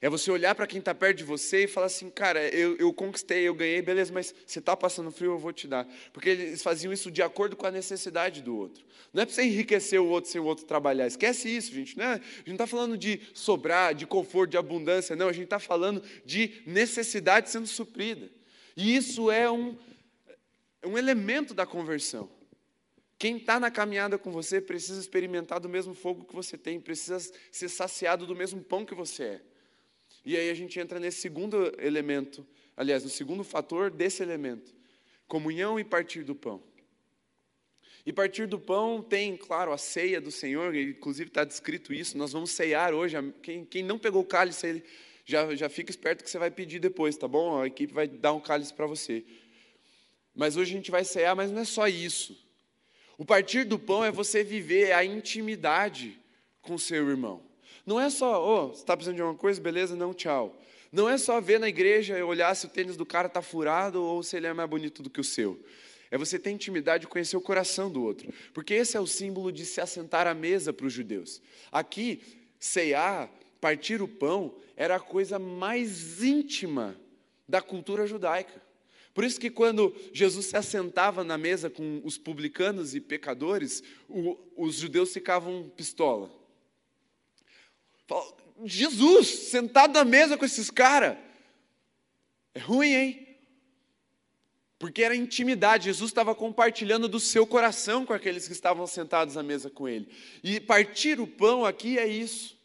É você olhar para quem está perto de você e falar assim, cara, eu, eu conquistei, eu ganhei, beleza, mas você está passando frio, eu vou te dar. Porque eles faziam isso de acordo com a necessidade do outro. Não é para você enriquecer o outro sem o outro trabalhar. Esquece isso, gente. Não é, a gente não está falando de sobrar, de conforto, de abundância. Não, a gente está falando de necessidade sendo suprida. E isso é um, um elemento da conversão. Quem está na caminhada com você precisa experimentar do mesmo fogo que você tem, precisa ser saciado do mesmo pão que você é. E aí a gente entra nesse segundo elemento, aliás, no segundo fator desse elemento: comunhão e partir do pão. E partir do pão tem, claro, a ceia do Senhor, inclusive está descrito isso, nós vamos ceiar hoje. Quem, quem não pegou o cálice, já, já fica esperto que você vai pedir depois, tá bom? A equipe vai dar um cálice para você. Mas hoje a gente vai ceiar, mas não é só isso. O partir do pão é você viver a intimidade com seu irmão. Não é só, oh, você está precisando de alguma coisa? Beleza, não, tchau. Não é só ver na igreja e olhar se o tênis do cara está furado ou se ele é mais bonito do que o seu. É você ter intimidade e conhecer o coração do outro. Porque esse é o símbolo de se assentar à mesa para os judeus. Aqui, ceiar, partir o pão, era a coisa mais íntima da cultura judaica. Por isso que quando Jesus se assentava na mesa com os publicanos e pecadores, o, os judeus ficavam pistola. Jesus, sentado na mesa com esses caras. É ruim, hein? Porque era intimidade, Jesus estava compartilhando do seu coração com aqueles que estavam sentados à mesa com ele. E partir o pão aqui é isso.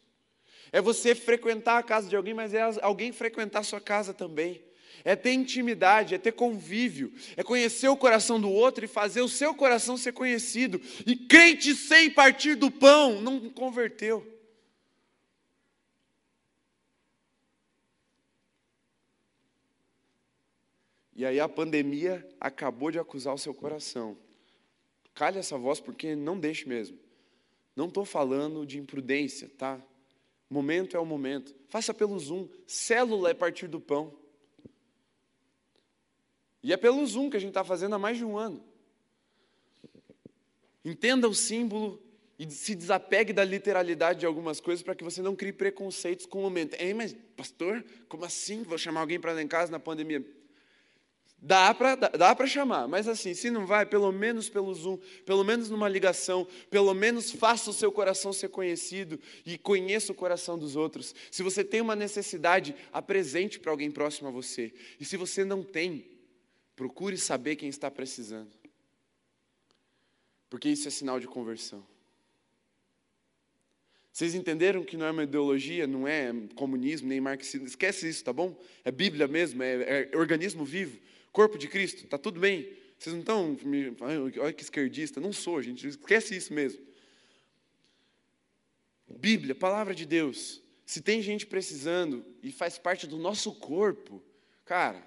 É você frequentar a casa de alguém, mas é alguém frequentar a sua casa também. É ter intimidade, é ter convívio, é conhecer o coração do outro e fazer o seu coração ser conhecido. E crente sem partir do pão não converteu. E aí a pandemia acabou de acusar o seu coração. Cale essa voz porque não deixe mesmo. Não estou falando de imprudência, tá? Momento é o momento. Faça pelo Zoom. Célula é partir do pão. E é pelo Zoom que a gente está fazendo há mais de um ano. Entenda o símbolo e se desapegue da literalidade de algumas coisas para que você não crie preconceitos com o momento. Ei, mas pastor, como assim? Vou chamar alguém para lá em casa na pandemia? Dá para dá, dá chamar, mas assim, se não vai, pelo menos pelo Zoom, pelo menos numa ligação, pelo menos faça o seu coração ser conhecido e conheça o coração dos outros. Se você tem uma necessidade, apresente para alguém próximo a você. E se você não tem, procure saber quem está precisando. Porque isso é sinal de conversão. Vocês entenderam que não é uma ideologia, não é comunismo, nem marxismo. Esquece isso, tá bom? É Bíblia mesmo, é, é organismo vivo. Corpo de Cristo, está tudo bem. Vocês não estão, olha que esquerdista. Não sou, gente, esquece isso mesmo. Bíblia, palavra de Deus. Se tem gente precisando e faz parte do nosso corpo, cara,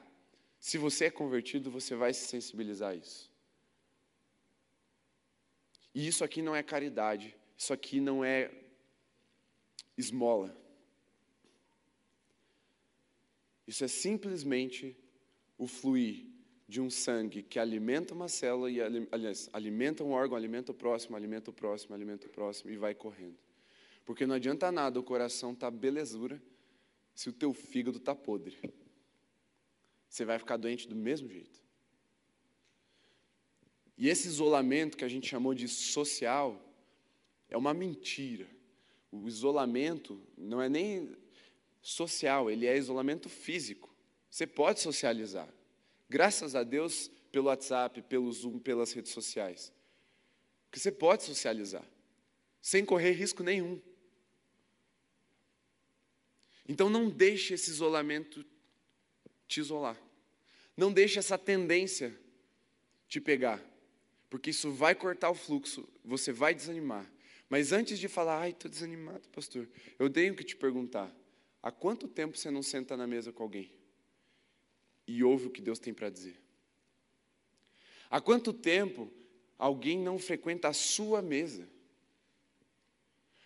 se você é convertido, você vai se sensibilizar a isso. E isso aqui não é caridade, isso aqui não é esmola. Isso é simplesmente o fluir de um sangue que alimenta uma célula e aliás, alimenta um órgão, alimenta o próximo, alimenta o próximo, alimenta o próximo e vai correndo. Porque não adianta nada o coração tá belezura se o teu fígado tá podre. Você vai ficar doente do mesmo jeito. E esse isolamento que a gente chamou de social é uma mentira. O isolamento não é nem social, ele é isolamento físico. Você pode socializar. Graças a Deus pelo WhatsApp, pelo Zoom, pelas redes sociais. Porque você pode socializar, sem correr risco nenhum. Então não deixe esse isolamento te isolar. Não deixe essa tendência te pegar. Porque isso vai cortar o fluxo, você vai desanimar. Mas antes de falar, ai, estou desanimado, pastor, eu tenho que te perguntar: há quanto tempo você não senta na mesa com alguém? e ouve o que Deus tem para dizer. Há quanto tempo alguém não frequenta a sua mesa?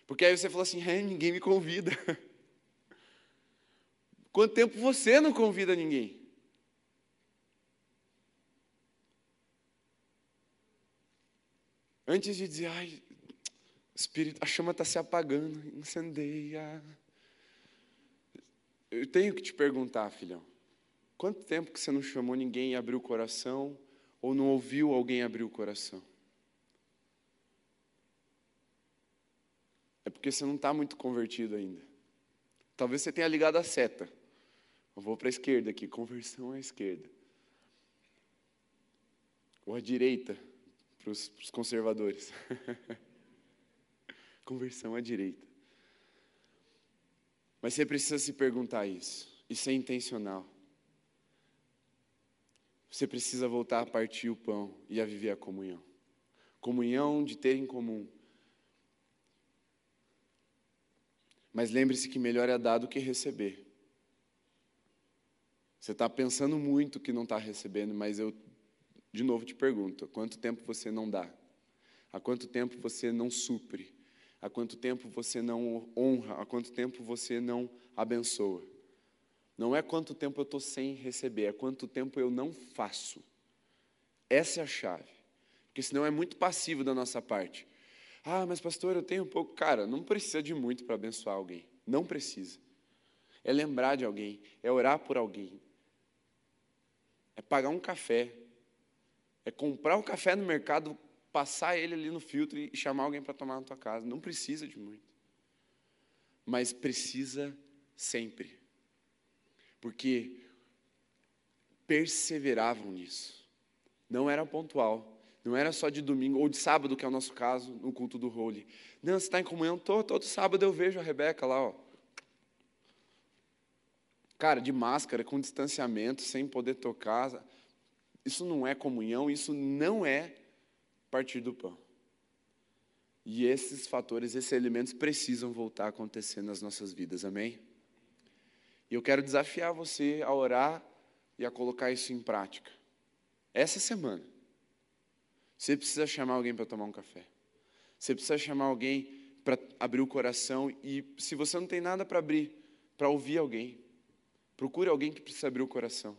Porque aí você fala assim, é, ninguém me convida. [laughs] Quanto tempo você não convida ninguém? Antes de dizer, ai, espírito, a chama está se apagando, incendeia. Eu tenho que te perguntar, filhão. Quanto tempo que você não chamou ninguém e abriu o coração, ou não ouviu alguém abrir o coração? É porque você não está muito convertido ainda. Talvez você tenha ligado a seta. Eu vou para a esquerda aqui, conversão à esquerda. Ou à direita, para os conservadores. [laughs] conversão à direita. Mas você precisa se perguntar isso. Isso é intencional. Você precisa voltar a partir o pão e a viver a comunhão. Comunhão de ter em comum. Mas lembre-se que melhor é dar do que receber. Você está pensando muito que não está recebendo, mas eu, de novo, te pergunto: há quanto tempo você não dá? Há quanto tempo você não supre? Há quanto tempo você não honra? Há quanto tempo você não abençoa? Não é quanto tempo eu estou sem receber, é quanto tempo eu não faço. Essa é a chave. Porque senão é muito passivo da nossa parte. Ah, mas pastor, eu tenho pouco. Cara, não precisa de muito para abençoar alguém. Não precisa. É lembrar de alguém, é orar por alguém, é pagar um café, é comprar um café no mercado, passar ele ali no filtro e chamar alguém para tomar na tua casa. Não precisa de muito. Mas precisa sempre porque perseveravam nisso. Não era pontual, não era só de domingo ou de sábado, que é o nosso caso, no culto do Holy. Não, você está em comunhão, todo, todo sábado eu vejo a Rebeca lá, ó. Cara, de máscara, com distanciamento, sem poder tocar. Isso não é comunhão, isso não é partir do pão. E esses fatores, esses elementos precisam voltar a acontecer nas nossas vidas, amém? E eu quero desafiar você a orar e a colocar isso em prática. Essa semana. Você precisa chamar alguém para tomar um café. Você precisa chamar alguém para abrir o coração. E se você não tem nada para abrir, para ouvir alguém, procure alguém que precisa abrir o coração.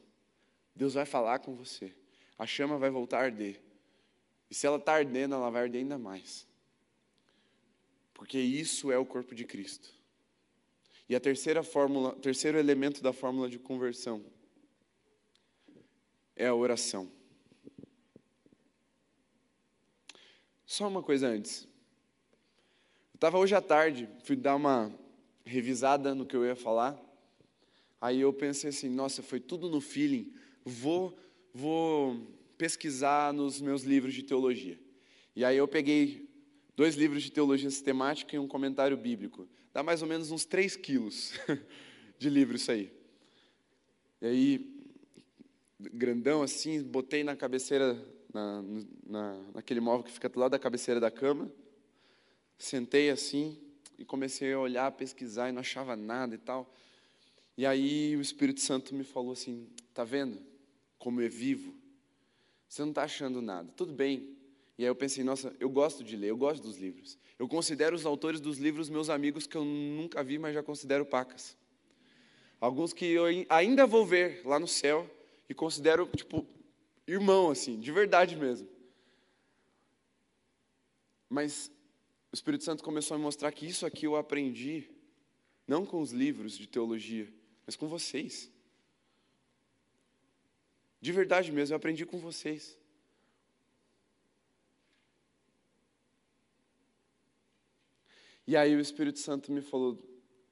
Deus vai falar com você. A chama vai voltar a arder. E se ela está ardendo, ela vai arder ainda mais. Porque isso é o corpo de Cristo. E a terceira fórmula, terceiro elemento da fórmula de conversão é a oração. Só uma coisa antes. Eu estava hoje à tarde, fui dar uma revisada no que eu ia falar. Aí eu pensei assim, nossa, foi tudo no feeling. Vou, vou pesquisar nos meus livros de teologia. E aí eu peguei dois livros de teologia sistemática e um comentário bíblico. Dá mais ou menos uns 3 quilos [laughs] de livro isso aí. E aí, grandão assim, botei na cabeceira, na, na, naquele móvel que fica do lado da cabeceira da cama, sentei assim e comecei a olhar, pesquisar e não achava nada e tal. E aí o Espírito Santo me falou assim: tá vendo como é vivo? Você não está achando nada. Tudo bem, e aí eu pensei, nossa, eu gosto de ler, eu gosto dos livros. Eu considero os autores dos livros meus amigos que eu nunca vi, mas já considero pacas. Alguns que eu ainda vou ver lá no céu e considero, tipo, irmão, assim, de verdade mesmo. Mas o Espírito Santo começou a me mostrar que isso aqui eu aprendi, não com os livros de teologia, mas com vocês. De verdade mesmo, eu aprendi com vocês. E aí o Espírito Santo me falou: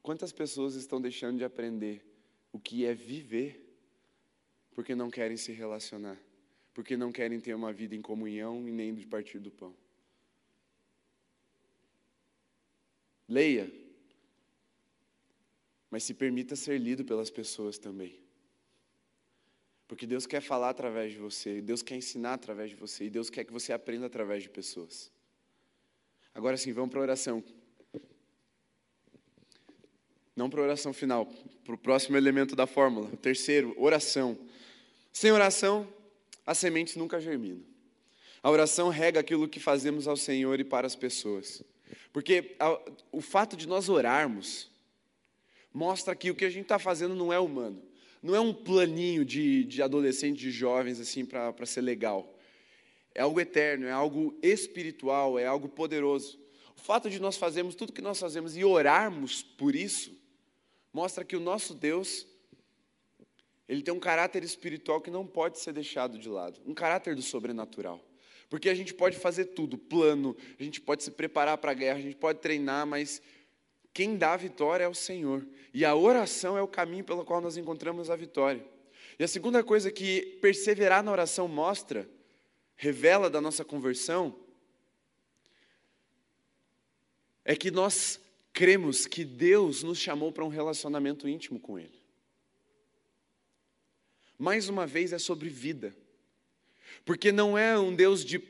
quantas pessoas estão deixando de aprender o que é viver porque não querem se relacionar, porque não querem ter uma vida em comunhão e nem de partir do pão? Leia, mas se permita ser lido pelas pessoas também. Porque Deus quer falar através de você, Deus quer ensinar através de você, e Deus quer que você aprenda através de pessoas. Agora sim, vamos para a oração. Não para a oração final, para o próximo elemento da fórmula. O terceiro, oração. Sem oração, as sementes nunca germinam. A oração rega aquilo que fazemos ao Senhor e para as pessoas. Porque a, o fato de nós orarmos mostra que o que a gente está fazendo não é humano. Não é um planinho de, de adolescente, de jovens, assim, para ser legal. é algo eterno, é algo espiritual, é algo poderoso. O fato de nós fazermos tudo que nós fazemos e orarmos por isso, mostra que o nosso Deus, ele tem um caráter espiritual que não pode ser deixado de lado, um caráter do sobrenatural. Porque a gente pode fazer tudo, plano, a gente pode se preparar para a guerra, a gente pode treinar, mas quem dá a vitória é o Senhor. E a oração é o caminho pelo qual nós encontramos a vitória. E a segunda coisa que perseverar na oração mostra, revela da nossa conversão, é que nós cremos que Deus nos chamou para um relacionamento íntimo com Ele. Mais uma vez é sobre vida, porque não é um Deus de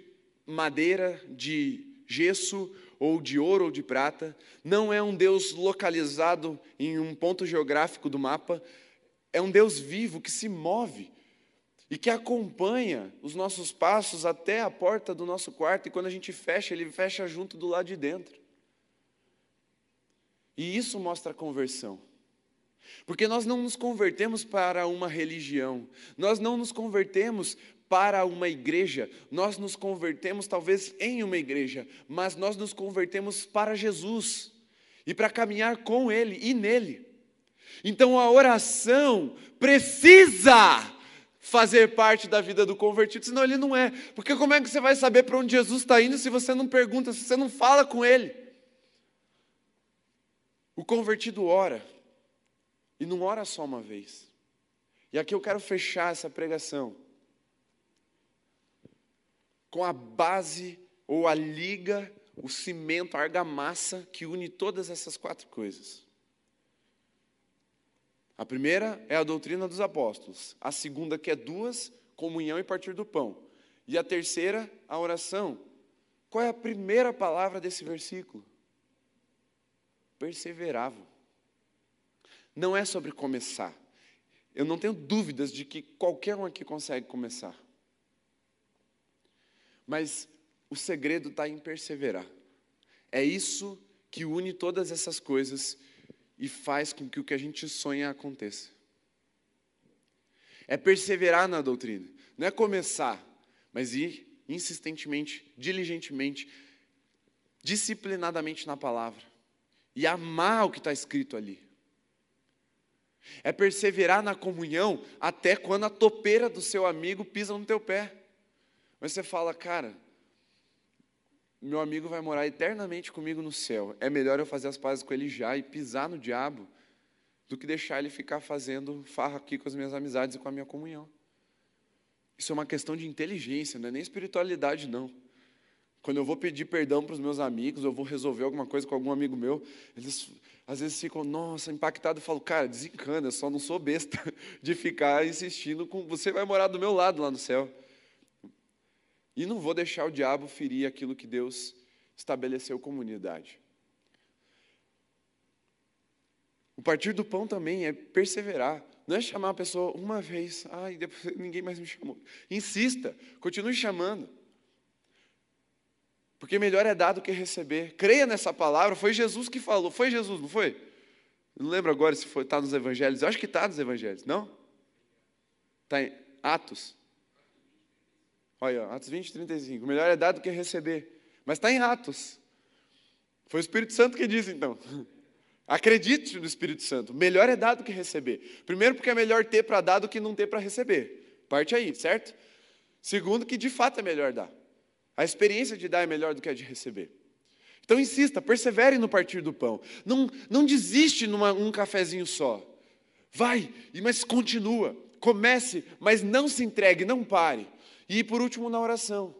madeira, de gesso, ou de ouro ou de prata, não é um Deus localizado em um ponto geográfico do mapa, é um Deus vivo que se move e que acompanha os nossos passos até a porta do nosso quarto, e quando a gente fecha, ele fecha junto do lado de dentro. E isso mostra a conversão. Porque nós não nos convertemos para uma religião, nós não nos convertemos para uma igreja, nós nos convertemos talvez em uma igreja, mas nós nos convertemos para Jesus e para caminhar com Ele e nele. Então a oração precisa fazer parte da vida do convertido, senão ele não é. Porque como é que você vai saber para onde Jesus está indo se você não pergunta, se você não fala com ele? O convertido ora, e não ora só uma vez. E aqui eu quero fechar essa pregação com a base ou a liga, o cimento, a argamassa que une todas essas quatro coisas. A primeira é a doutrina dos apóstolos, a segunda, que é duas, comunhão e partir do pão, e a terceira, a oração. Qual é a primeira palavra desse versículo? Perseveravam. Não é sobre começar. Eu não tenho dúvidas de que qualquer um aqui consegue começar. Mas o segredo está em perseverar. É isso que une todas essas coisas e faz com que o que a gente sonha aconteça. É perseverar na doutrina, não é começar, mas ir insistentemente, diligentemente, disciplinadamente na palavra e amar o que está escrito ali. É perseverar na comunhão até quando a topeira do seu amigo pisa no teu pé. Mas você fala, cara, meu amigo vai morar eternamente comigo no céu. É melhor eu fazer as pazes com ele já e pisar no diabo do que deixar ele ficar fazendo farra aqui com as minhas amizades e com a minha comunhão. Isso é uma questão de inteligência, não é nem espiritualidade, não. Quando eu vou pedir perdão para os meus amigos, eu vou resolver alguma coisa com algum amigo meu, eles às vezes ficam, nossa, impactado. Eu falo, cara, desencana, eu só não sou besta [laughs] de ficar insistindo com. Você vai morar do meu lado lá no céu. E não vou deixar o diabo ferir aquilo que Deus estabeleceu como unidade. O partir do pão também é perseverar. Não é chamar a pessoa uma vez, ai, depois ninguém mais me chamou. Insista, continue chamando. Porque melhor é dar do que receber. Creia nessa palavra, foi Jesus que falou. Foi Jesus, não foi? não lembro agora se está nos evangelhos. Eu acho que está nos evangelhos, não? Está em Atos. Olha, Atos 20, 35. Melhor é dar do que receber. Mas está em Atos. Foi o Espírito Santo que disse, então. [laughs] Acredite no Espírito Santo. Melhor é dar do que receber. Primeiro, porque é melhor ter para dar do que não ter para receber. Parte aí, certo? Segundo, que de fato é melhor dar. A experiência de dar é melhor do que a de receber. Então insista, persevere no partir do pão. Não, não desiste num um cafezinho só. Vai, mas continua. Comece, mas não se entregue, não pare. E por último, na oração.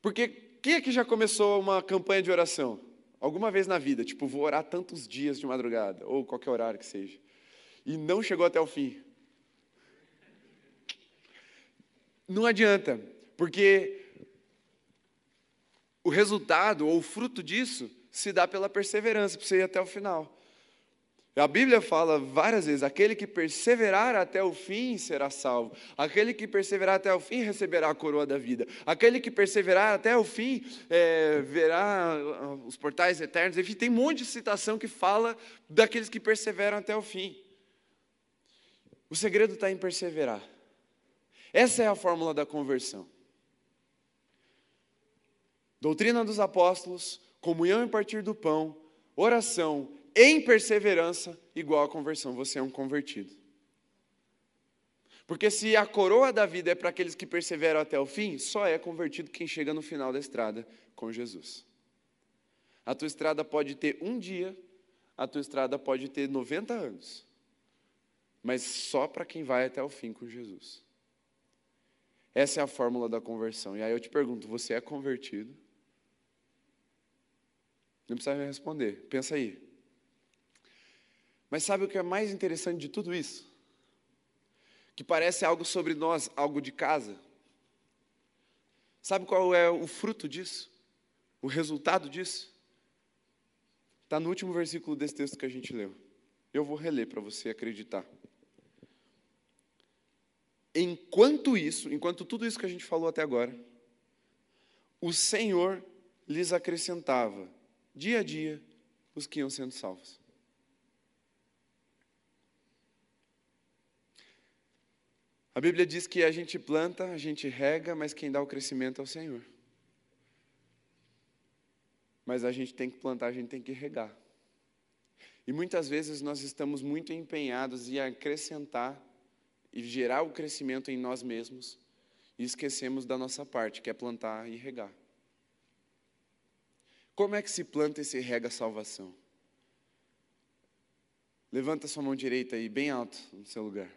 Porque quem aqui já começou uma campanha de oração? Alguma vez na vida, tipo, vou orar tantos dias de madrugada, ou qualquer horário que seja, e não chegou até o fim. Não adianta, porque o resultado ou o fruto disso se dá pela perseverança, para você ir até o final. A Bíblia fala várias vezes: aquele que perseverar até o fim será salvo, aquele que perseverar até o fim receberá a coroa da vida, aquele que perseverar até o fim é, verá ah, os portais eternos. Enfim, tem um monte de citação que fala daqueles que perseveram até o fim. O segredo está em perseverar. Essa é a fórmula da conversão. Doutrina dos apóstolos, comunhão em partir do pão, oração em perseverança, igual a conversão. Você é um convertido. Porque se a coroa da vida é para aqueles que perseveram até o fim, só é convertido quem chega no final da estrada com Jesus. A tua estrada pode ter um dia, a tua estrada pode ter 90 anos, mas só para quem vai até o fim com Jesus. Essa é a fórmula da conversão. E aí eu te pergunto: você é convertido? Não precisa me responder, pensa aí. Mas sabe o que é mais interessante de tudo isso? Que parece algo sobre nós, algo de casa. Sabe qual é o fruto disso? O resultado disso? Está no último versículo desse texto que a gente leu. Eu vou reler para você acreditar. Enquanto isso, enquanto tudo isso que a gente falou até agora, o Senhor lhes acrescentava, dia a dia, os que iam sendo salvos. A Bíblia diz que a gente planta, a gente rega, mas quem dá o crescimento é o Senhor. Mas a gente tem que plantar, a gente tem que regar. E muitas vezes nós estamos muito empenhados em acrescentar e gerar o crescimento em nós mesmos e esquecemos da nossa parte, que é plantar e regar. Como é que se planta e se rega a salvação? Levanta sua mão direita aí, bem alto no seu lugar.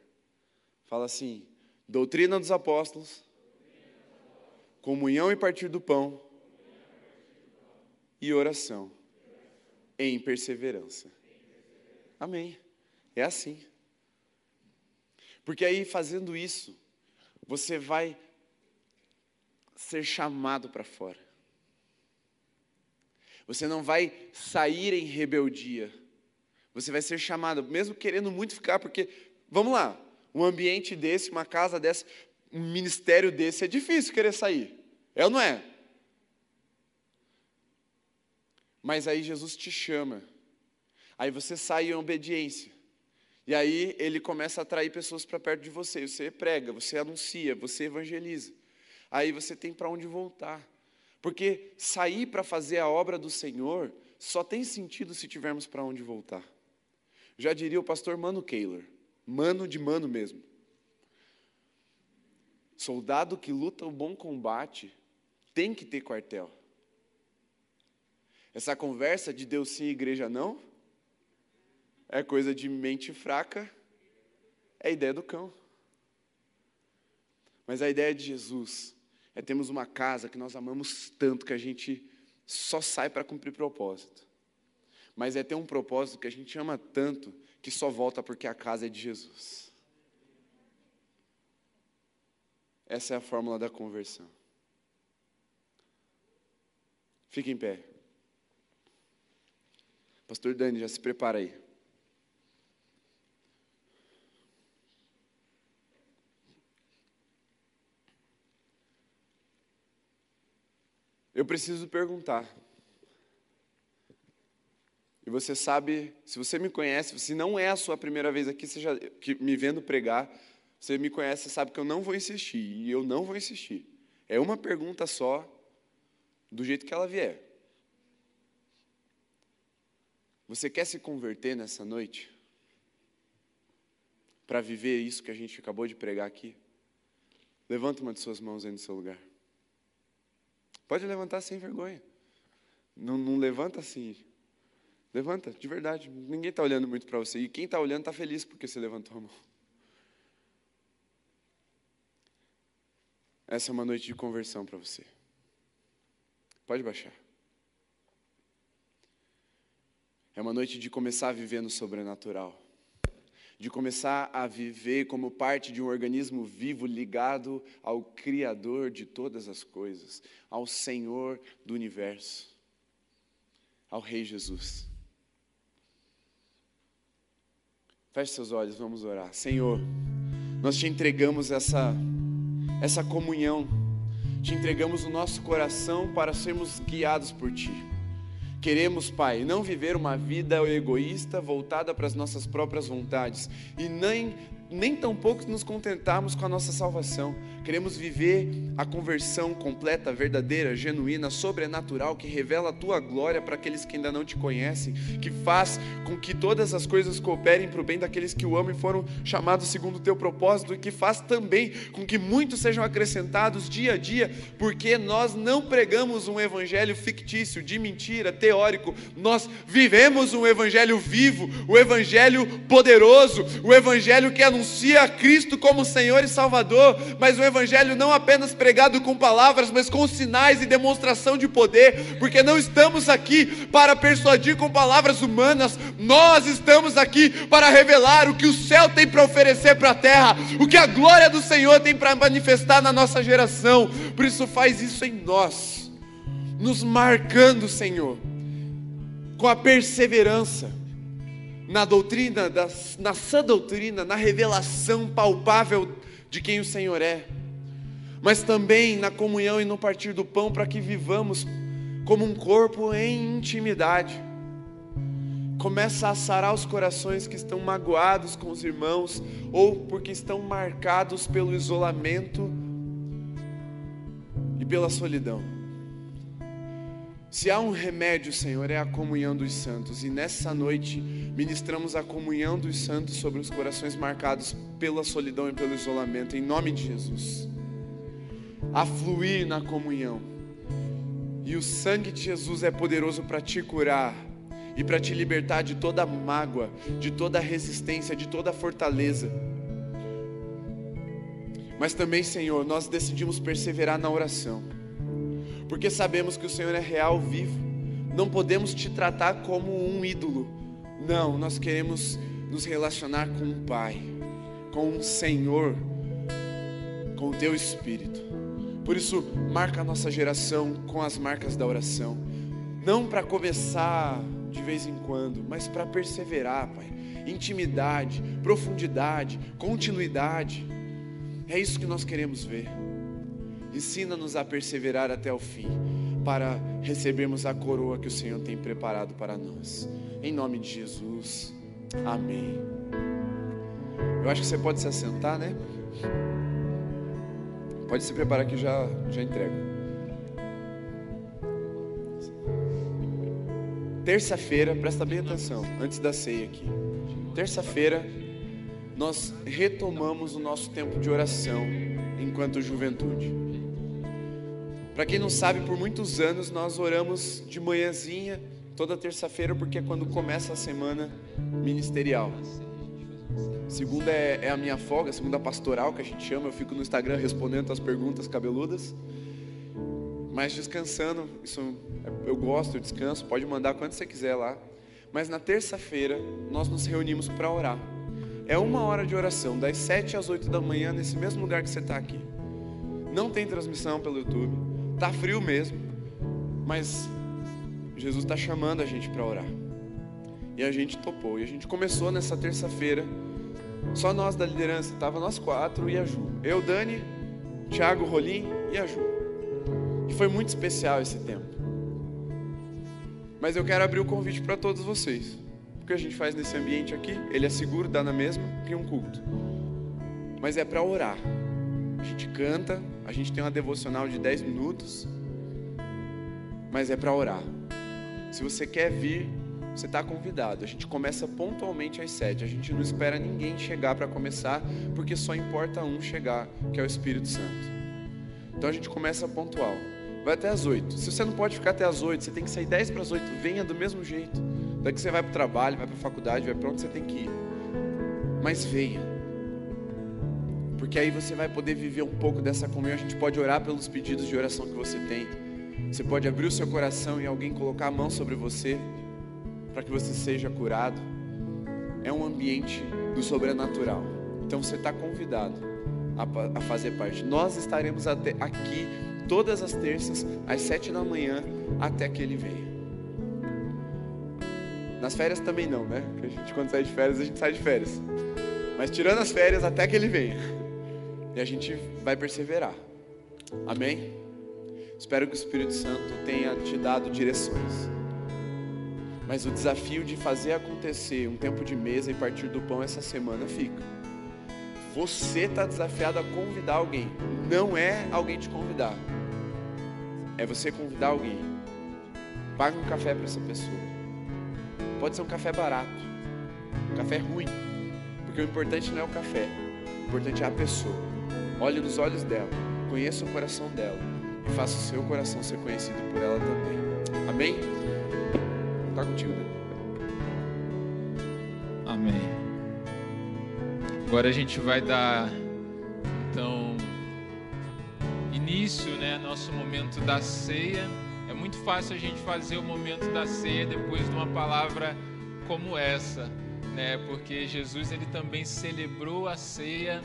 Fala assim: doutrina dos apóstolos, comunhão e partir do pão, e oração em perseverança. Amém. É assim. Porque aí, fazendo isso, você vai ser chamado para fora. Você não vai sair em rebeldia. Você vai ser chamado, mesmo querendo muito ficar, porque, vamos lá, um ambiente desse, uma casa dessa, um ministério desse, é difícil querer sair. É ou não é? Mas aí Jesus te chama. Aí você sai em obediência. E aí ele começa a atrair pessoas para perto de você. Você prega, você anuncia, você evangeliza. Aí você tem para onde voltar. Porque sair para fazer a obra do Senhor só tem sentido se tivermos para onde voltar. Já diria o pastor Mano Keylor, mano de mano mesmo. Soldado que luta o bom combate tem que ter quartel. Essa conversa de Deus sim, igreja não, é coisa de mente fraca, é ideia do cão. Mas a ideia de Jesus é termos uma casa que nós amamos tanto que a gente só sai para cumprir propósito. Mas é ter um propósito que a gente ama tanto que só volta porque a casa é de Jesus. Essa é a fórmula da conversão. Fique em pé. Pastor Dani, já se prepara aí. Eu preciso perguntar. E você sabe, se você me conhece, se não é a sua primeira vez aqui, você já, que, me vendo pregar, você me conhece, sabe que eu não vou insistir. E eu não vou insistir. É uma pergunta só, do jeito que ela vier. Você quer se converter nessa noite? Para viver isso que a gente acabou de pregar aqui? Levanta uma de suas mãos aí no seu lugar. Pode levantar sem vergonha. Não, não levanta assim. Levanta, de verdade. Ninguém está olhando muito para você. E quem está olhando está feliz porque você levantou a mão. Essa é uma noite de conversão para você. Pode baixar. É uma noite de começar a viver no sobrenatural. De começar a viver como parte de um organismo vivo ligado ao Criador de todas as coisas, ao Senhor do universo, ao Rei Jesus. Feche seus olhos, vamos orar. Senhor, nós te entregamos essa, essa comunhão, te entregamos o nosso coração para sermos guiados por Ti. Queremos, Pai, não viver uma vida egoísta voltada para as nossas próprias vontades e nem nem tampouco nos contentarmos com a nossa salvação. Queremos viver a conversão completa, verdadeira, genuína, sobrenatural, que revela a tua glória para aqueles que ainda não te conhecem, que faz com que todas as coisas cooperem para o bem daqueles que o amam e foram chamados segundo o teu propósito, e que faz também com que muitos sejam acrescentados dia a dia, porque nós não pregamos um evangelho fictício, de mentira, teórico, nós vivemos um evangelho vivo, o evangelho poderoso, o evangelho que anuncia Cristo como Senhor e Salvador, mas o evangelho evangelho não apenas pregado com palavras, mas com sinais e demonstração de poder, porque não estamos aqui para persuadir com palavras humanas, nós estamos aqui para revelar o que o céu tem para oferecer para a terra, o que a glória do Senhor tem para manifestar na nossa geração. Por isso, faz isso em nós, nos marcando, Senhor, com a perseverança na doutrina, na sã doutrina, na revelação palpável de quem o Senhor é mas também na comunhão e no partir do pão, para que vivamos como um corpo em intimidade. Começa a sarar os corações que estão magoados com os irmãos, ou porque estão marcados pelo isolamento e pela solidão. Se há um remédio, Senhor, é a comunhão dos santos, e nessa noite ministramos a comunhão dos santos sobre os corações marcados pela solidão e pelo isolamento, em nome de Jesus a fluir na comunhão. E o sangue de Jesus é poderoso para te curar e para te libertar de toda mágoa, de toda resistência, de toda fortaleza. Mas também, Senhor, nós decidimos perseverar na oração, porque sabemos que o Senhor é real, vivo. Não podemos te tratar como um ídolo. Não, nós queremos nos relacionar com um Pai, com um Senhor, com o Teu Espírito. Por isso, marca a nossa geração com as marcas da oração. Não para começar de vez em quando, mas para perseverar, Pai. Intimidade, profundidade, continuidade. É isso que nós queremos ver. Ensina-nos a perseverar até o fim, para recebermos a coroa que o Senhor tem preparado para nós. Em nome de Jesus. Amém. Eu acho que você pode se assentar, né? Pode se preparar que já, já entrego. Terça-feira, presta bem atenção, antes da ceia aqui. Terça-feira, nós retomamos o nosso tempo de oração enquanto juventude. Para quem não sabe, por muitos anos nós oramos de manhãzinha, toda terça-feira, porque é quando começa a semana ministerial. Segunda é, é, a minha folga, segunda pastoral que a gente chama. Eu fico no Instagram respondendo as perguntas cabeludas. Mas descansando, isso eu gosto, eu descanso. Pode mandar quando você quiser lá. Mas na terça-feira nós nos reunimos para orar. É uma hora de oração, das sete às oito da manhã, nesse mesmo lugar que você está aqui. Não tem transmissão pelo YouTube. Tá frio mesmo, mas Jesus está chamando a gente para orar. E a gente topou. E a gente começou nessa terça-feira só nós da liderança, estava nós quatro e a Ju. Eu, Dani, Thiago Rolim e a Ju. E foi muito especial esse tempo. Mas eu quero abrir o convite para todos vocês. O que a gente faz nesse ambiente aqui, ele é seguro, dá na mesma, cria um culto. Mas é para orar. A gente canta, a gente tem uma devocional de 10 minutos, mas é para orar. Se você quer vir, você está convidado. A gente começa pontualmente às sete. A gente não espera ninguém chegar para começar, porque só importa um chegar, que é o Espírito Santo. Então a gente começa pontual. Vai até às oito. Se você não pode ficar até às oito, você tem que sair dez para as oito. Venha do mesmo jeito. Daqui você vai para o trabalho, vai para a faculdade, vai para onde você tem que ir. Mas venha. Porque aí você vai poder viver um pouco dessa comunhão. A gente pode orar pelos pedidos de oração que você tem. Você pode abrir o seu coração e alguém colocar a mão sobre você para que você seja curado, é um ambiente do sobrenatural. Então você está convidado a, a, fazer parte. Nós estaremos até aqui todas as terças, às sete da manhã, até que ele venha. Nas férias também não, né? Porque a gente, quando sai de férias, a gente sai de férias. Mas tirando as férias, até que ele venha. E a gente vai perseverar. Amém? Espero que o Espírito Santo tenha te dado direções. Mas o desafio de fazer acontecer um tempo de mesa e partir do pão essa semana fica. Você está desafiado a convidar alguém. Não é alguém te convidar. É você convidar alguém. Paga um café para essa pessoa. Pode ser um café barato, um café ruim. Porque o importante não é o café, o importante é a pessoa. Olhe nos olhos dela, conheça o coração dela e faça o seu coração ser conhecido por ela também. Amém? Está contigo, né? Amém. Agora a gente vai dar então início, né, nosso momento da ceia. É muito fácil a gente fazer o momento da ceia depois de uma palavra como essa, né? Porque Jesus ele também celebrou a ceia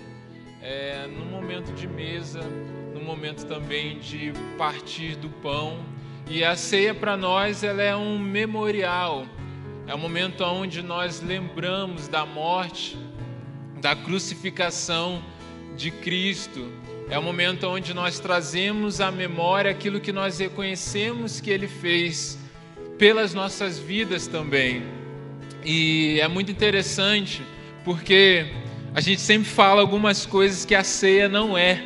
é, no momento de mesa, no momento também de partir do pão. E a ceia para nós ela é um memorial, é um momento onde nós lembramos da morte da crucificação de Cristo. É o momento onde nós trazemos à memória aquilo que nós reconhecemos que Ele fez pelas nossas vidas também. E é muito interessante porque a gente sempre fala algumas coisas que a ceia não é,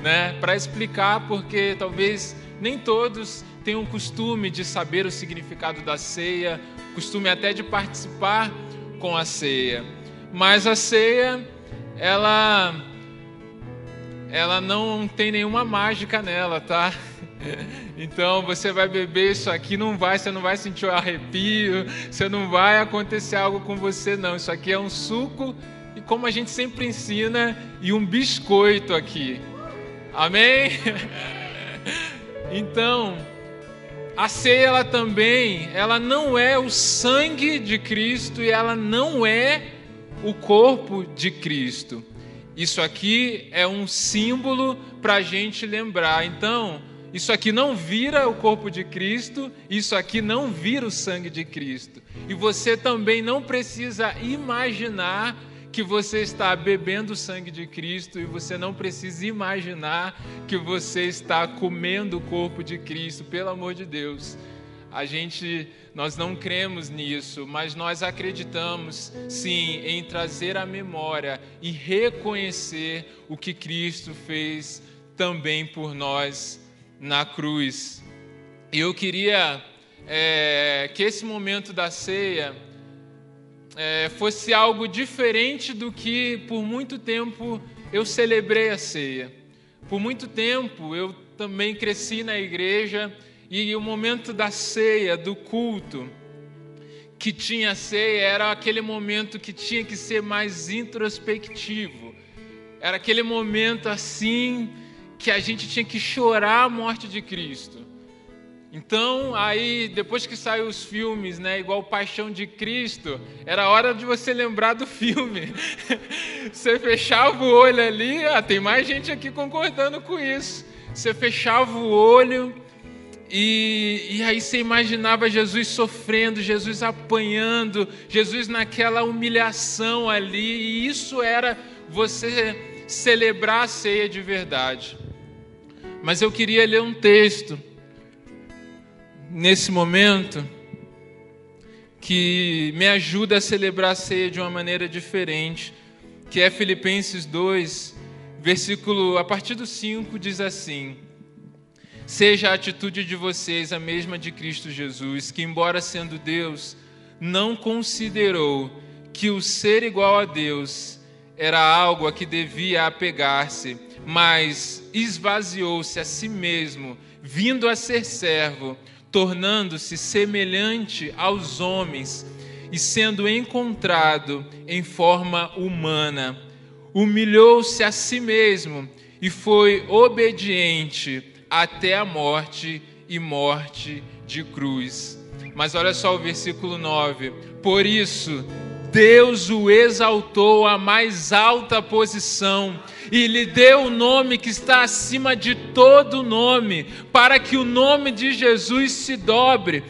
né? Para explicar, porque talvez nem todos tenham costume de saber o significado da ceia, costume até de participar com a ceia. Mas a ceia, ela ela não tem nenhuma mágica nela, tá? [laughs] Então você vai beber isso aqui, não vai, você não vai sentir o arrepio, você não vai acontecer algo com você, não. Isso aqui é um suco e como a gente sempre ensina, e um biscoito aqui. Amém? [laughs] Então, a ceia ela também, ela não é o sangue de Cristo e ela não é o corpo de Cristo. Isso aqui é um símbolo para a gente lembrar. Então, isso aqui não vira o corpo de Cristo, isso aqui não vira o sangue de Cristo. E você também não precisa imaginar que você está bebendo o sangue de Cristo e você não precisa imaginar que você está comendo o corpo de Cristo, pelo amor de Deus. A gente, nós não cremos nisso, mas nós acreditamos sim em trazer a memória e reconhecer o que Cristo fez também por nós na cruz. Eu queria é, que esse momento da ceia é, fosse algo diferente do que por muito tempo eu celebrei a ceia. Por muito tempo eu também cresci na igreja e o momento da ceia, do culto, que tinha ceia, era aquele momento que tinha que ser mais introspectivo. Era aquele momento assim que a gente tinha que chorar a morte de Cristo. Então, aí, depois que saiu os filmes, né, igual Paixão de Cristo, era hora de você lembrar do filme. [laughs] você fechava o olho ali, ah, tem mais gente aqui concordando com isso. Você fechava o olho e, e aí você imaginava Jesus sofrendo, Jesus apanhando, Jesus naquela humilhação ali, e isso era você celebrar a ceia de verdade. Mas eu queria ler um texto nesse momento que me ajuda a celebrar a ceia de uma maneira diferente, que é Filipenses 2, versículo a partir do 5 diz assim: Seja a atitude de vocês a mesma de Cristo Jesus, que, embora sendo Deus, não considerou que o ser igual a Deus era algo a que devia apegar-se, mas esvaziou-se a si mesmo, vindo a ser servo, tornando-se semelhante aos homens e sendo encontrado em forma humana. Humilhou-se a si mesmo e foi obediente até a morte e morte de cruz. Mas olha só o versículo 9: Por isso, Deus o exaltou à mais alta posição e lhe deu o nome que está acima de todo nome, para que o nome de Jesus se dobre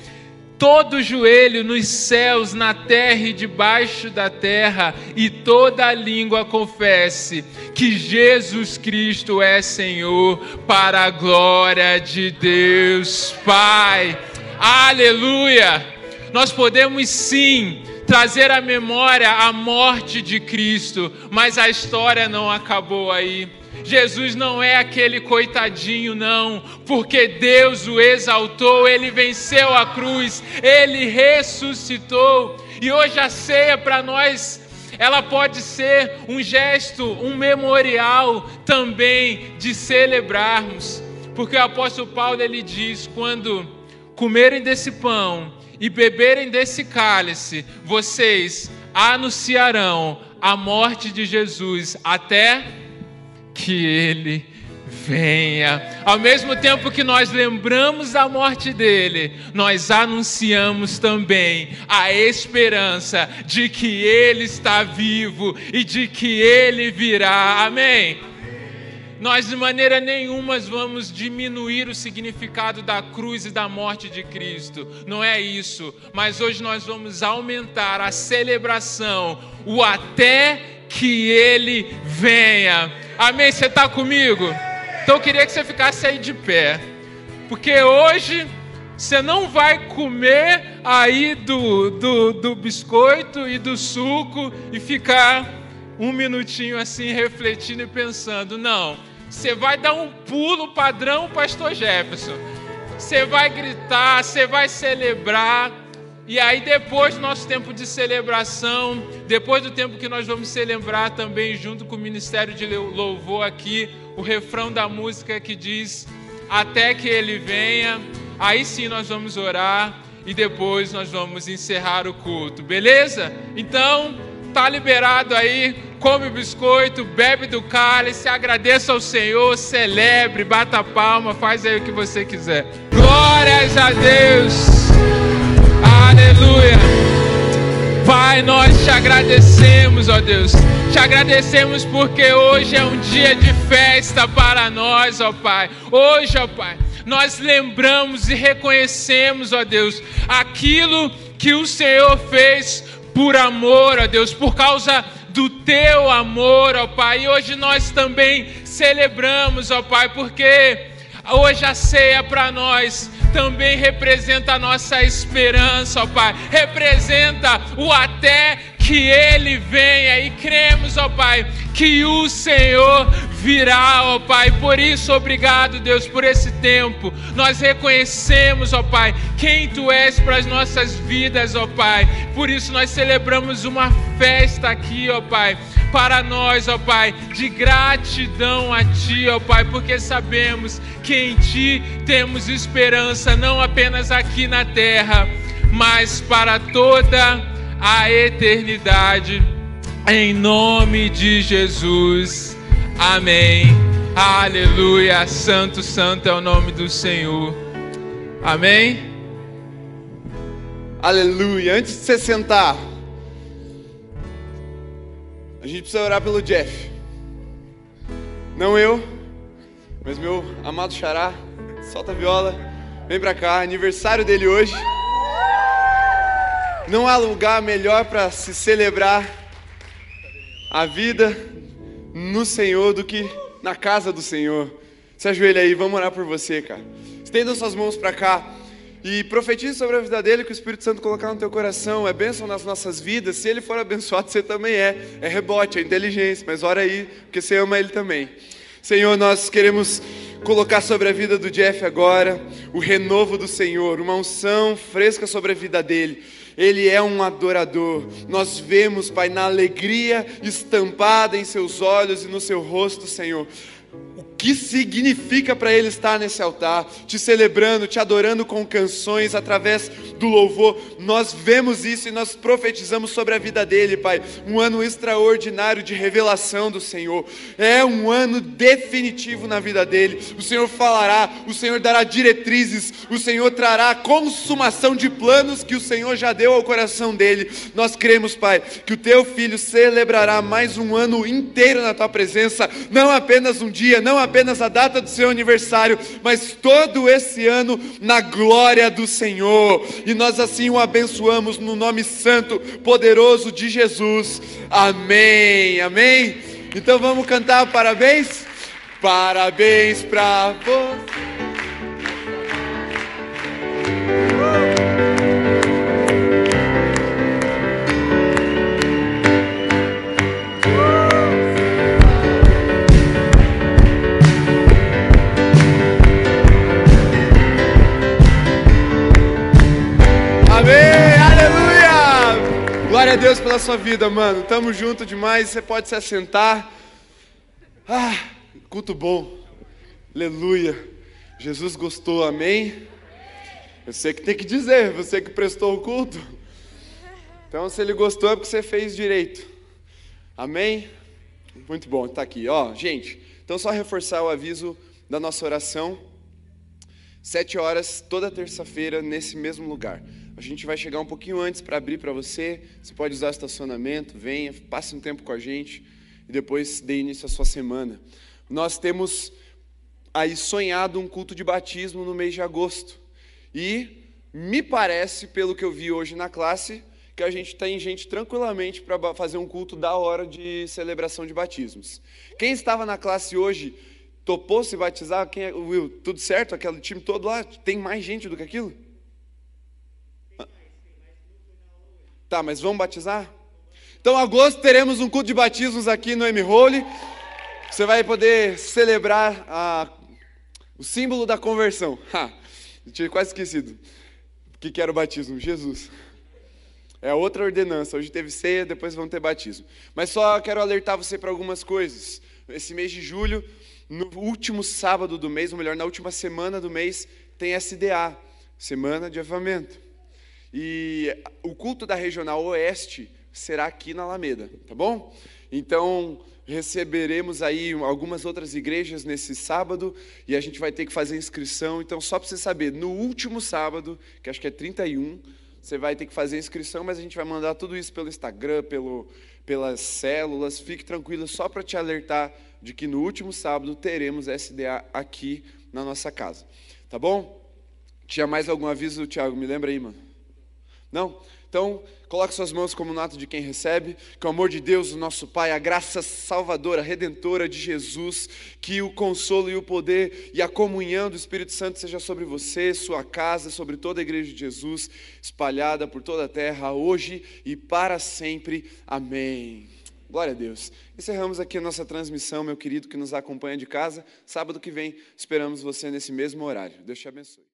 todo joelho nos céus, na terra e debaixo da terra, e toda língua confesse que Jesus Cristo é Senhor, para a glória de Deus Pai. Aleluia! Nós podemos sim trazer à memória a morte de Cristo, mas a história não acabou aí. Jesus não é aquele coitadinho, não, porque Deus o exaltou, ele venceu a cruz, ele ressuscitou, e hoje a ceia para nós ela pode ser um gesto, um memorial também de celebrarmos, porque o apóstolo Paulo ele diz: quando comerem desse pão e beberem desse cálice, vocês anunciarão a morte de Jesus até que ele venha. Ao mesmo tempo que nós lembramos da morte dele, nós anunciamos também a esperança de que ele está vivo e de que ele virá. Amém. Nós de maneira nenhuma vamos diminuir o significado da cruz e da morte de Cristo. Não é isso. Mas hoje nós vamos aumentar a celebração, o até que ele venha. Amém? Você está comigo? Então eu queria que você ficasse aí de pé. Porque hoje você não vai comer aí do, do, do biscoito e do suco e ficar um minutinho assim refletindo e pensando. Não. Você vai dar um pulo padrão Pastor Jefferson. Você vai gritar, você vai celebrar. E aí, depois do nosso tempo de celebração, depois do tempo que nós vamos celebrar também, junto com o Ministério de Louvor aqui, o refrão da música que diz: Até que Ele venha. Aí sim nós vamos orar e depois nós vamos encerrar o culto, beleza? Então, tá liberado aí, come o biscoito, bebe do cálice, agradeça ao Senhor, celebre, bata palma, faz aí o que você quiser. Glórias a Deus! Aleluia. Pai, nós te agradecemos, ó Deus. Te agradecemos porque hoje é um dia de festa para nós, ó Pai. Hoje, ó Pai, nós lembramos e reconhecemos, ó Deus, aquilo que o Senhor fez por amor, ó Deus, por causa do teu amor, ó Pai. E hoje nós também celebramos, ó Pai, porque hoje a ceia para nós também representa a nossa esperança, ó Pai. Representa o até que Ele venha e cremos, ó Pai, que o Senhor virá, ó Pai. Por isso, obrigado, Deus, por esse tempo. Nós reconhecemos, ó Pai, quem Tu és para as nossas vidas, ó Pai. Por isso, nós celebramos uma festa aqui, ó Pai para nós, ó Pai, de gratidão a Ti, ó Pai, porque sabemos que em Ti temos esperança, não apenas aqui na terra, mas para toda a eternidade. Em nome de Jesus. Amém. Aleluia. Santo, santo é o nome do Senhor. Amém. Aleluia. Antes de você sentar, a gente precisa orar pelo Jeff. Não eu, mas meu amado xará. Solta a viola. Vem pra cá. Aniversário dele hoje. Não há lugar melhor para se celebrar a vida no Senhor do que na casa do Senhor. Se ajoelha aí, vamos orar por você, cara. Estenda suas mãos para cá. E profetize sobre a vida dele que o Espírito Santo colocar no teu coração. É bênção nas nossas vidas. Se ele for abençoado, você também é. É rebote, é inteligência. Mas ora aí, porque você ama ele também. Senhor, nós queremos colocar sobre a vida do Jeff agora o renovo do Senhor, uma unção fresca sobre a vida dele. Ele é um adorador. Nós vemos, Pai, na alegria estampada em seus olhos e no seu rosto, Senhor que significa para ele estar nesse altar, te celebrando, te adorando com canções através do louvor. Nós vemos isso e nós profetizamos sobre a vida dele, Pai. Um ano extraordinário de revelação do Senhor. É um ano definitivo na vida dele. O Senhor falará, o Senhor dará diretrizes, o Senhor trará consumação de planos que o Senhor já deu ao coração dele. Nós cremos, Pai, que o teu filho celebrará mais um ano inteiro na tua presença, não apenas um dia, não apenas apenas a data do seu aniversário, mas todo esse ano na glória do Senhor. E nós assim o abençoamos no nome santo, poderoso de Jesus. Amém. Amém. Então vamos cantar parabéns. Parabéns para você. Glória a Deus pela sua vida, mano. Tamo junto demais. Você pode se assentar. Ah, culto bom. Aleluia. Jesus gostou, amém? Eu sei que tem que dizer, você que prestou o culto. Então, se ele gostou, é porque você fez direito. Amém? Muito bom, tá aqui. Ó, gente, então só reforçar o aviso da nossa oração. Sete horas, toda terça-feira, nesse mesmo lugar. A gente vai chegar um pouquinho antes para abrir para você. Você pode usar estacionamento, venha, passe um tempo com a gente e depois dê início à sua semana. Nós temos aí sonhado um culto de batismo no mês de agosto. E me parece, pelo que eu vi hoje na classe, que a gente tem gente tranquilamente para fazer um culto da hora de celebração de batismos. Quem estava na classe hoje topou se batizar? Quem é, Will, tudo certo? Aquele time todo lá? Tem mais gente do que aquilo? Tá, mas vamos batizar? Então, agosto, teremos um culto de batismos aqui no M-Hole. Você vai poder celebrar a, o símbolo da conversão. [laughs] Ha, tinha quase esquecido. O que, que era o batismo? Jesus. É outra ordenança. Hoje teve ceia, depois vão ter batismo. Mas só quero alertar você para algumas coisas. Esse mês de julho, no último sábado do mês, ou melhor, na última semana do mês, tem SDA Semana de Avamento. E o culto da Regional Oeste será aqui na Alameda, tá bom? Então, receberemos aí algumas outras igrejas nesse sábado e a gente vai ter que fazer inscrição. Então, só para você saber, no último sábado, que acho que é 31, você vai ter que fazer inscrição, mas a gente vai mandar tudo isso pelo Instagram, pelo, pelas células. Fique tranquilo, só para te alertar de que no último sábado teremos SDA aqui na nossa casa. Tá bom? Tinha mais algum aviso, Tiago? Me lembra aí, mano. Não? Então, coloque suas mãos como nato de quem recebe, que o amor de Deus, o nosso Pai, a graça salvadora, redentora de Jesus, que o consolo e o poder e a comunhão do Espírito Santo seja sobre você, sua casa, sobre toda a igreja de Jesus, espalhada por toda a terra, hoje e para sempre. Amém. Glória a Deus. Encerramos aqui a nossa transmissão, meu querido que nos acompanha de casa. Sábado que vem, esperamos você nesse mesmo horário. Deus te abençoe.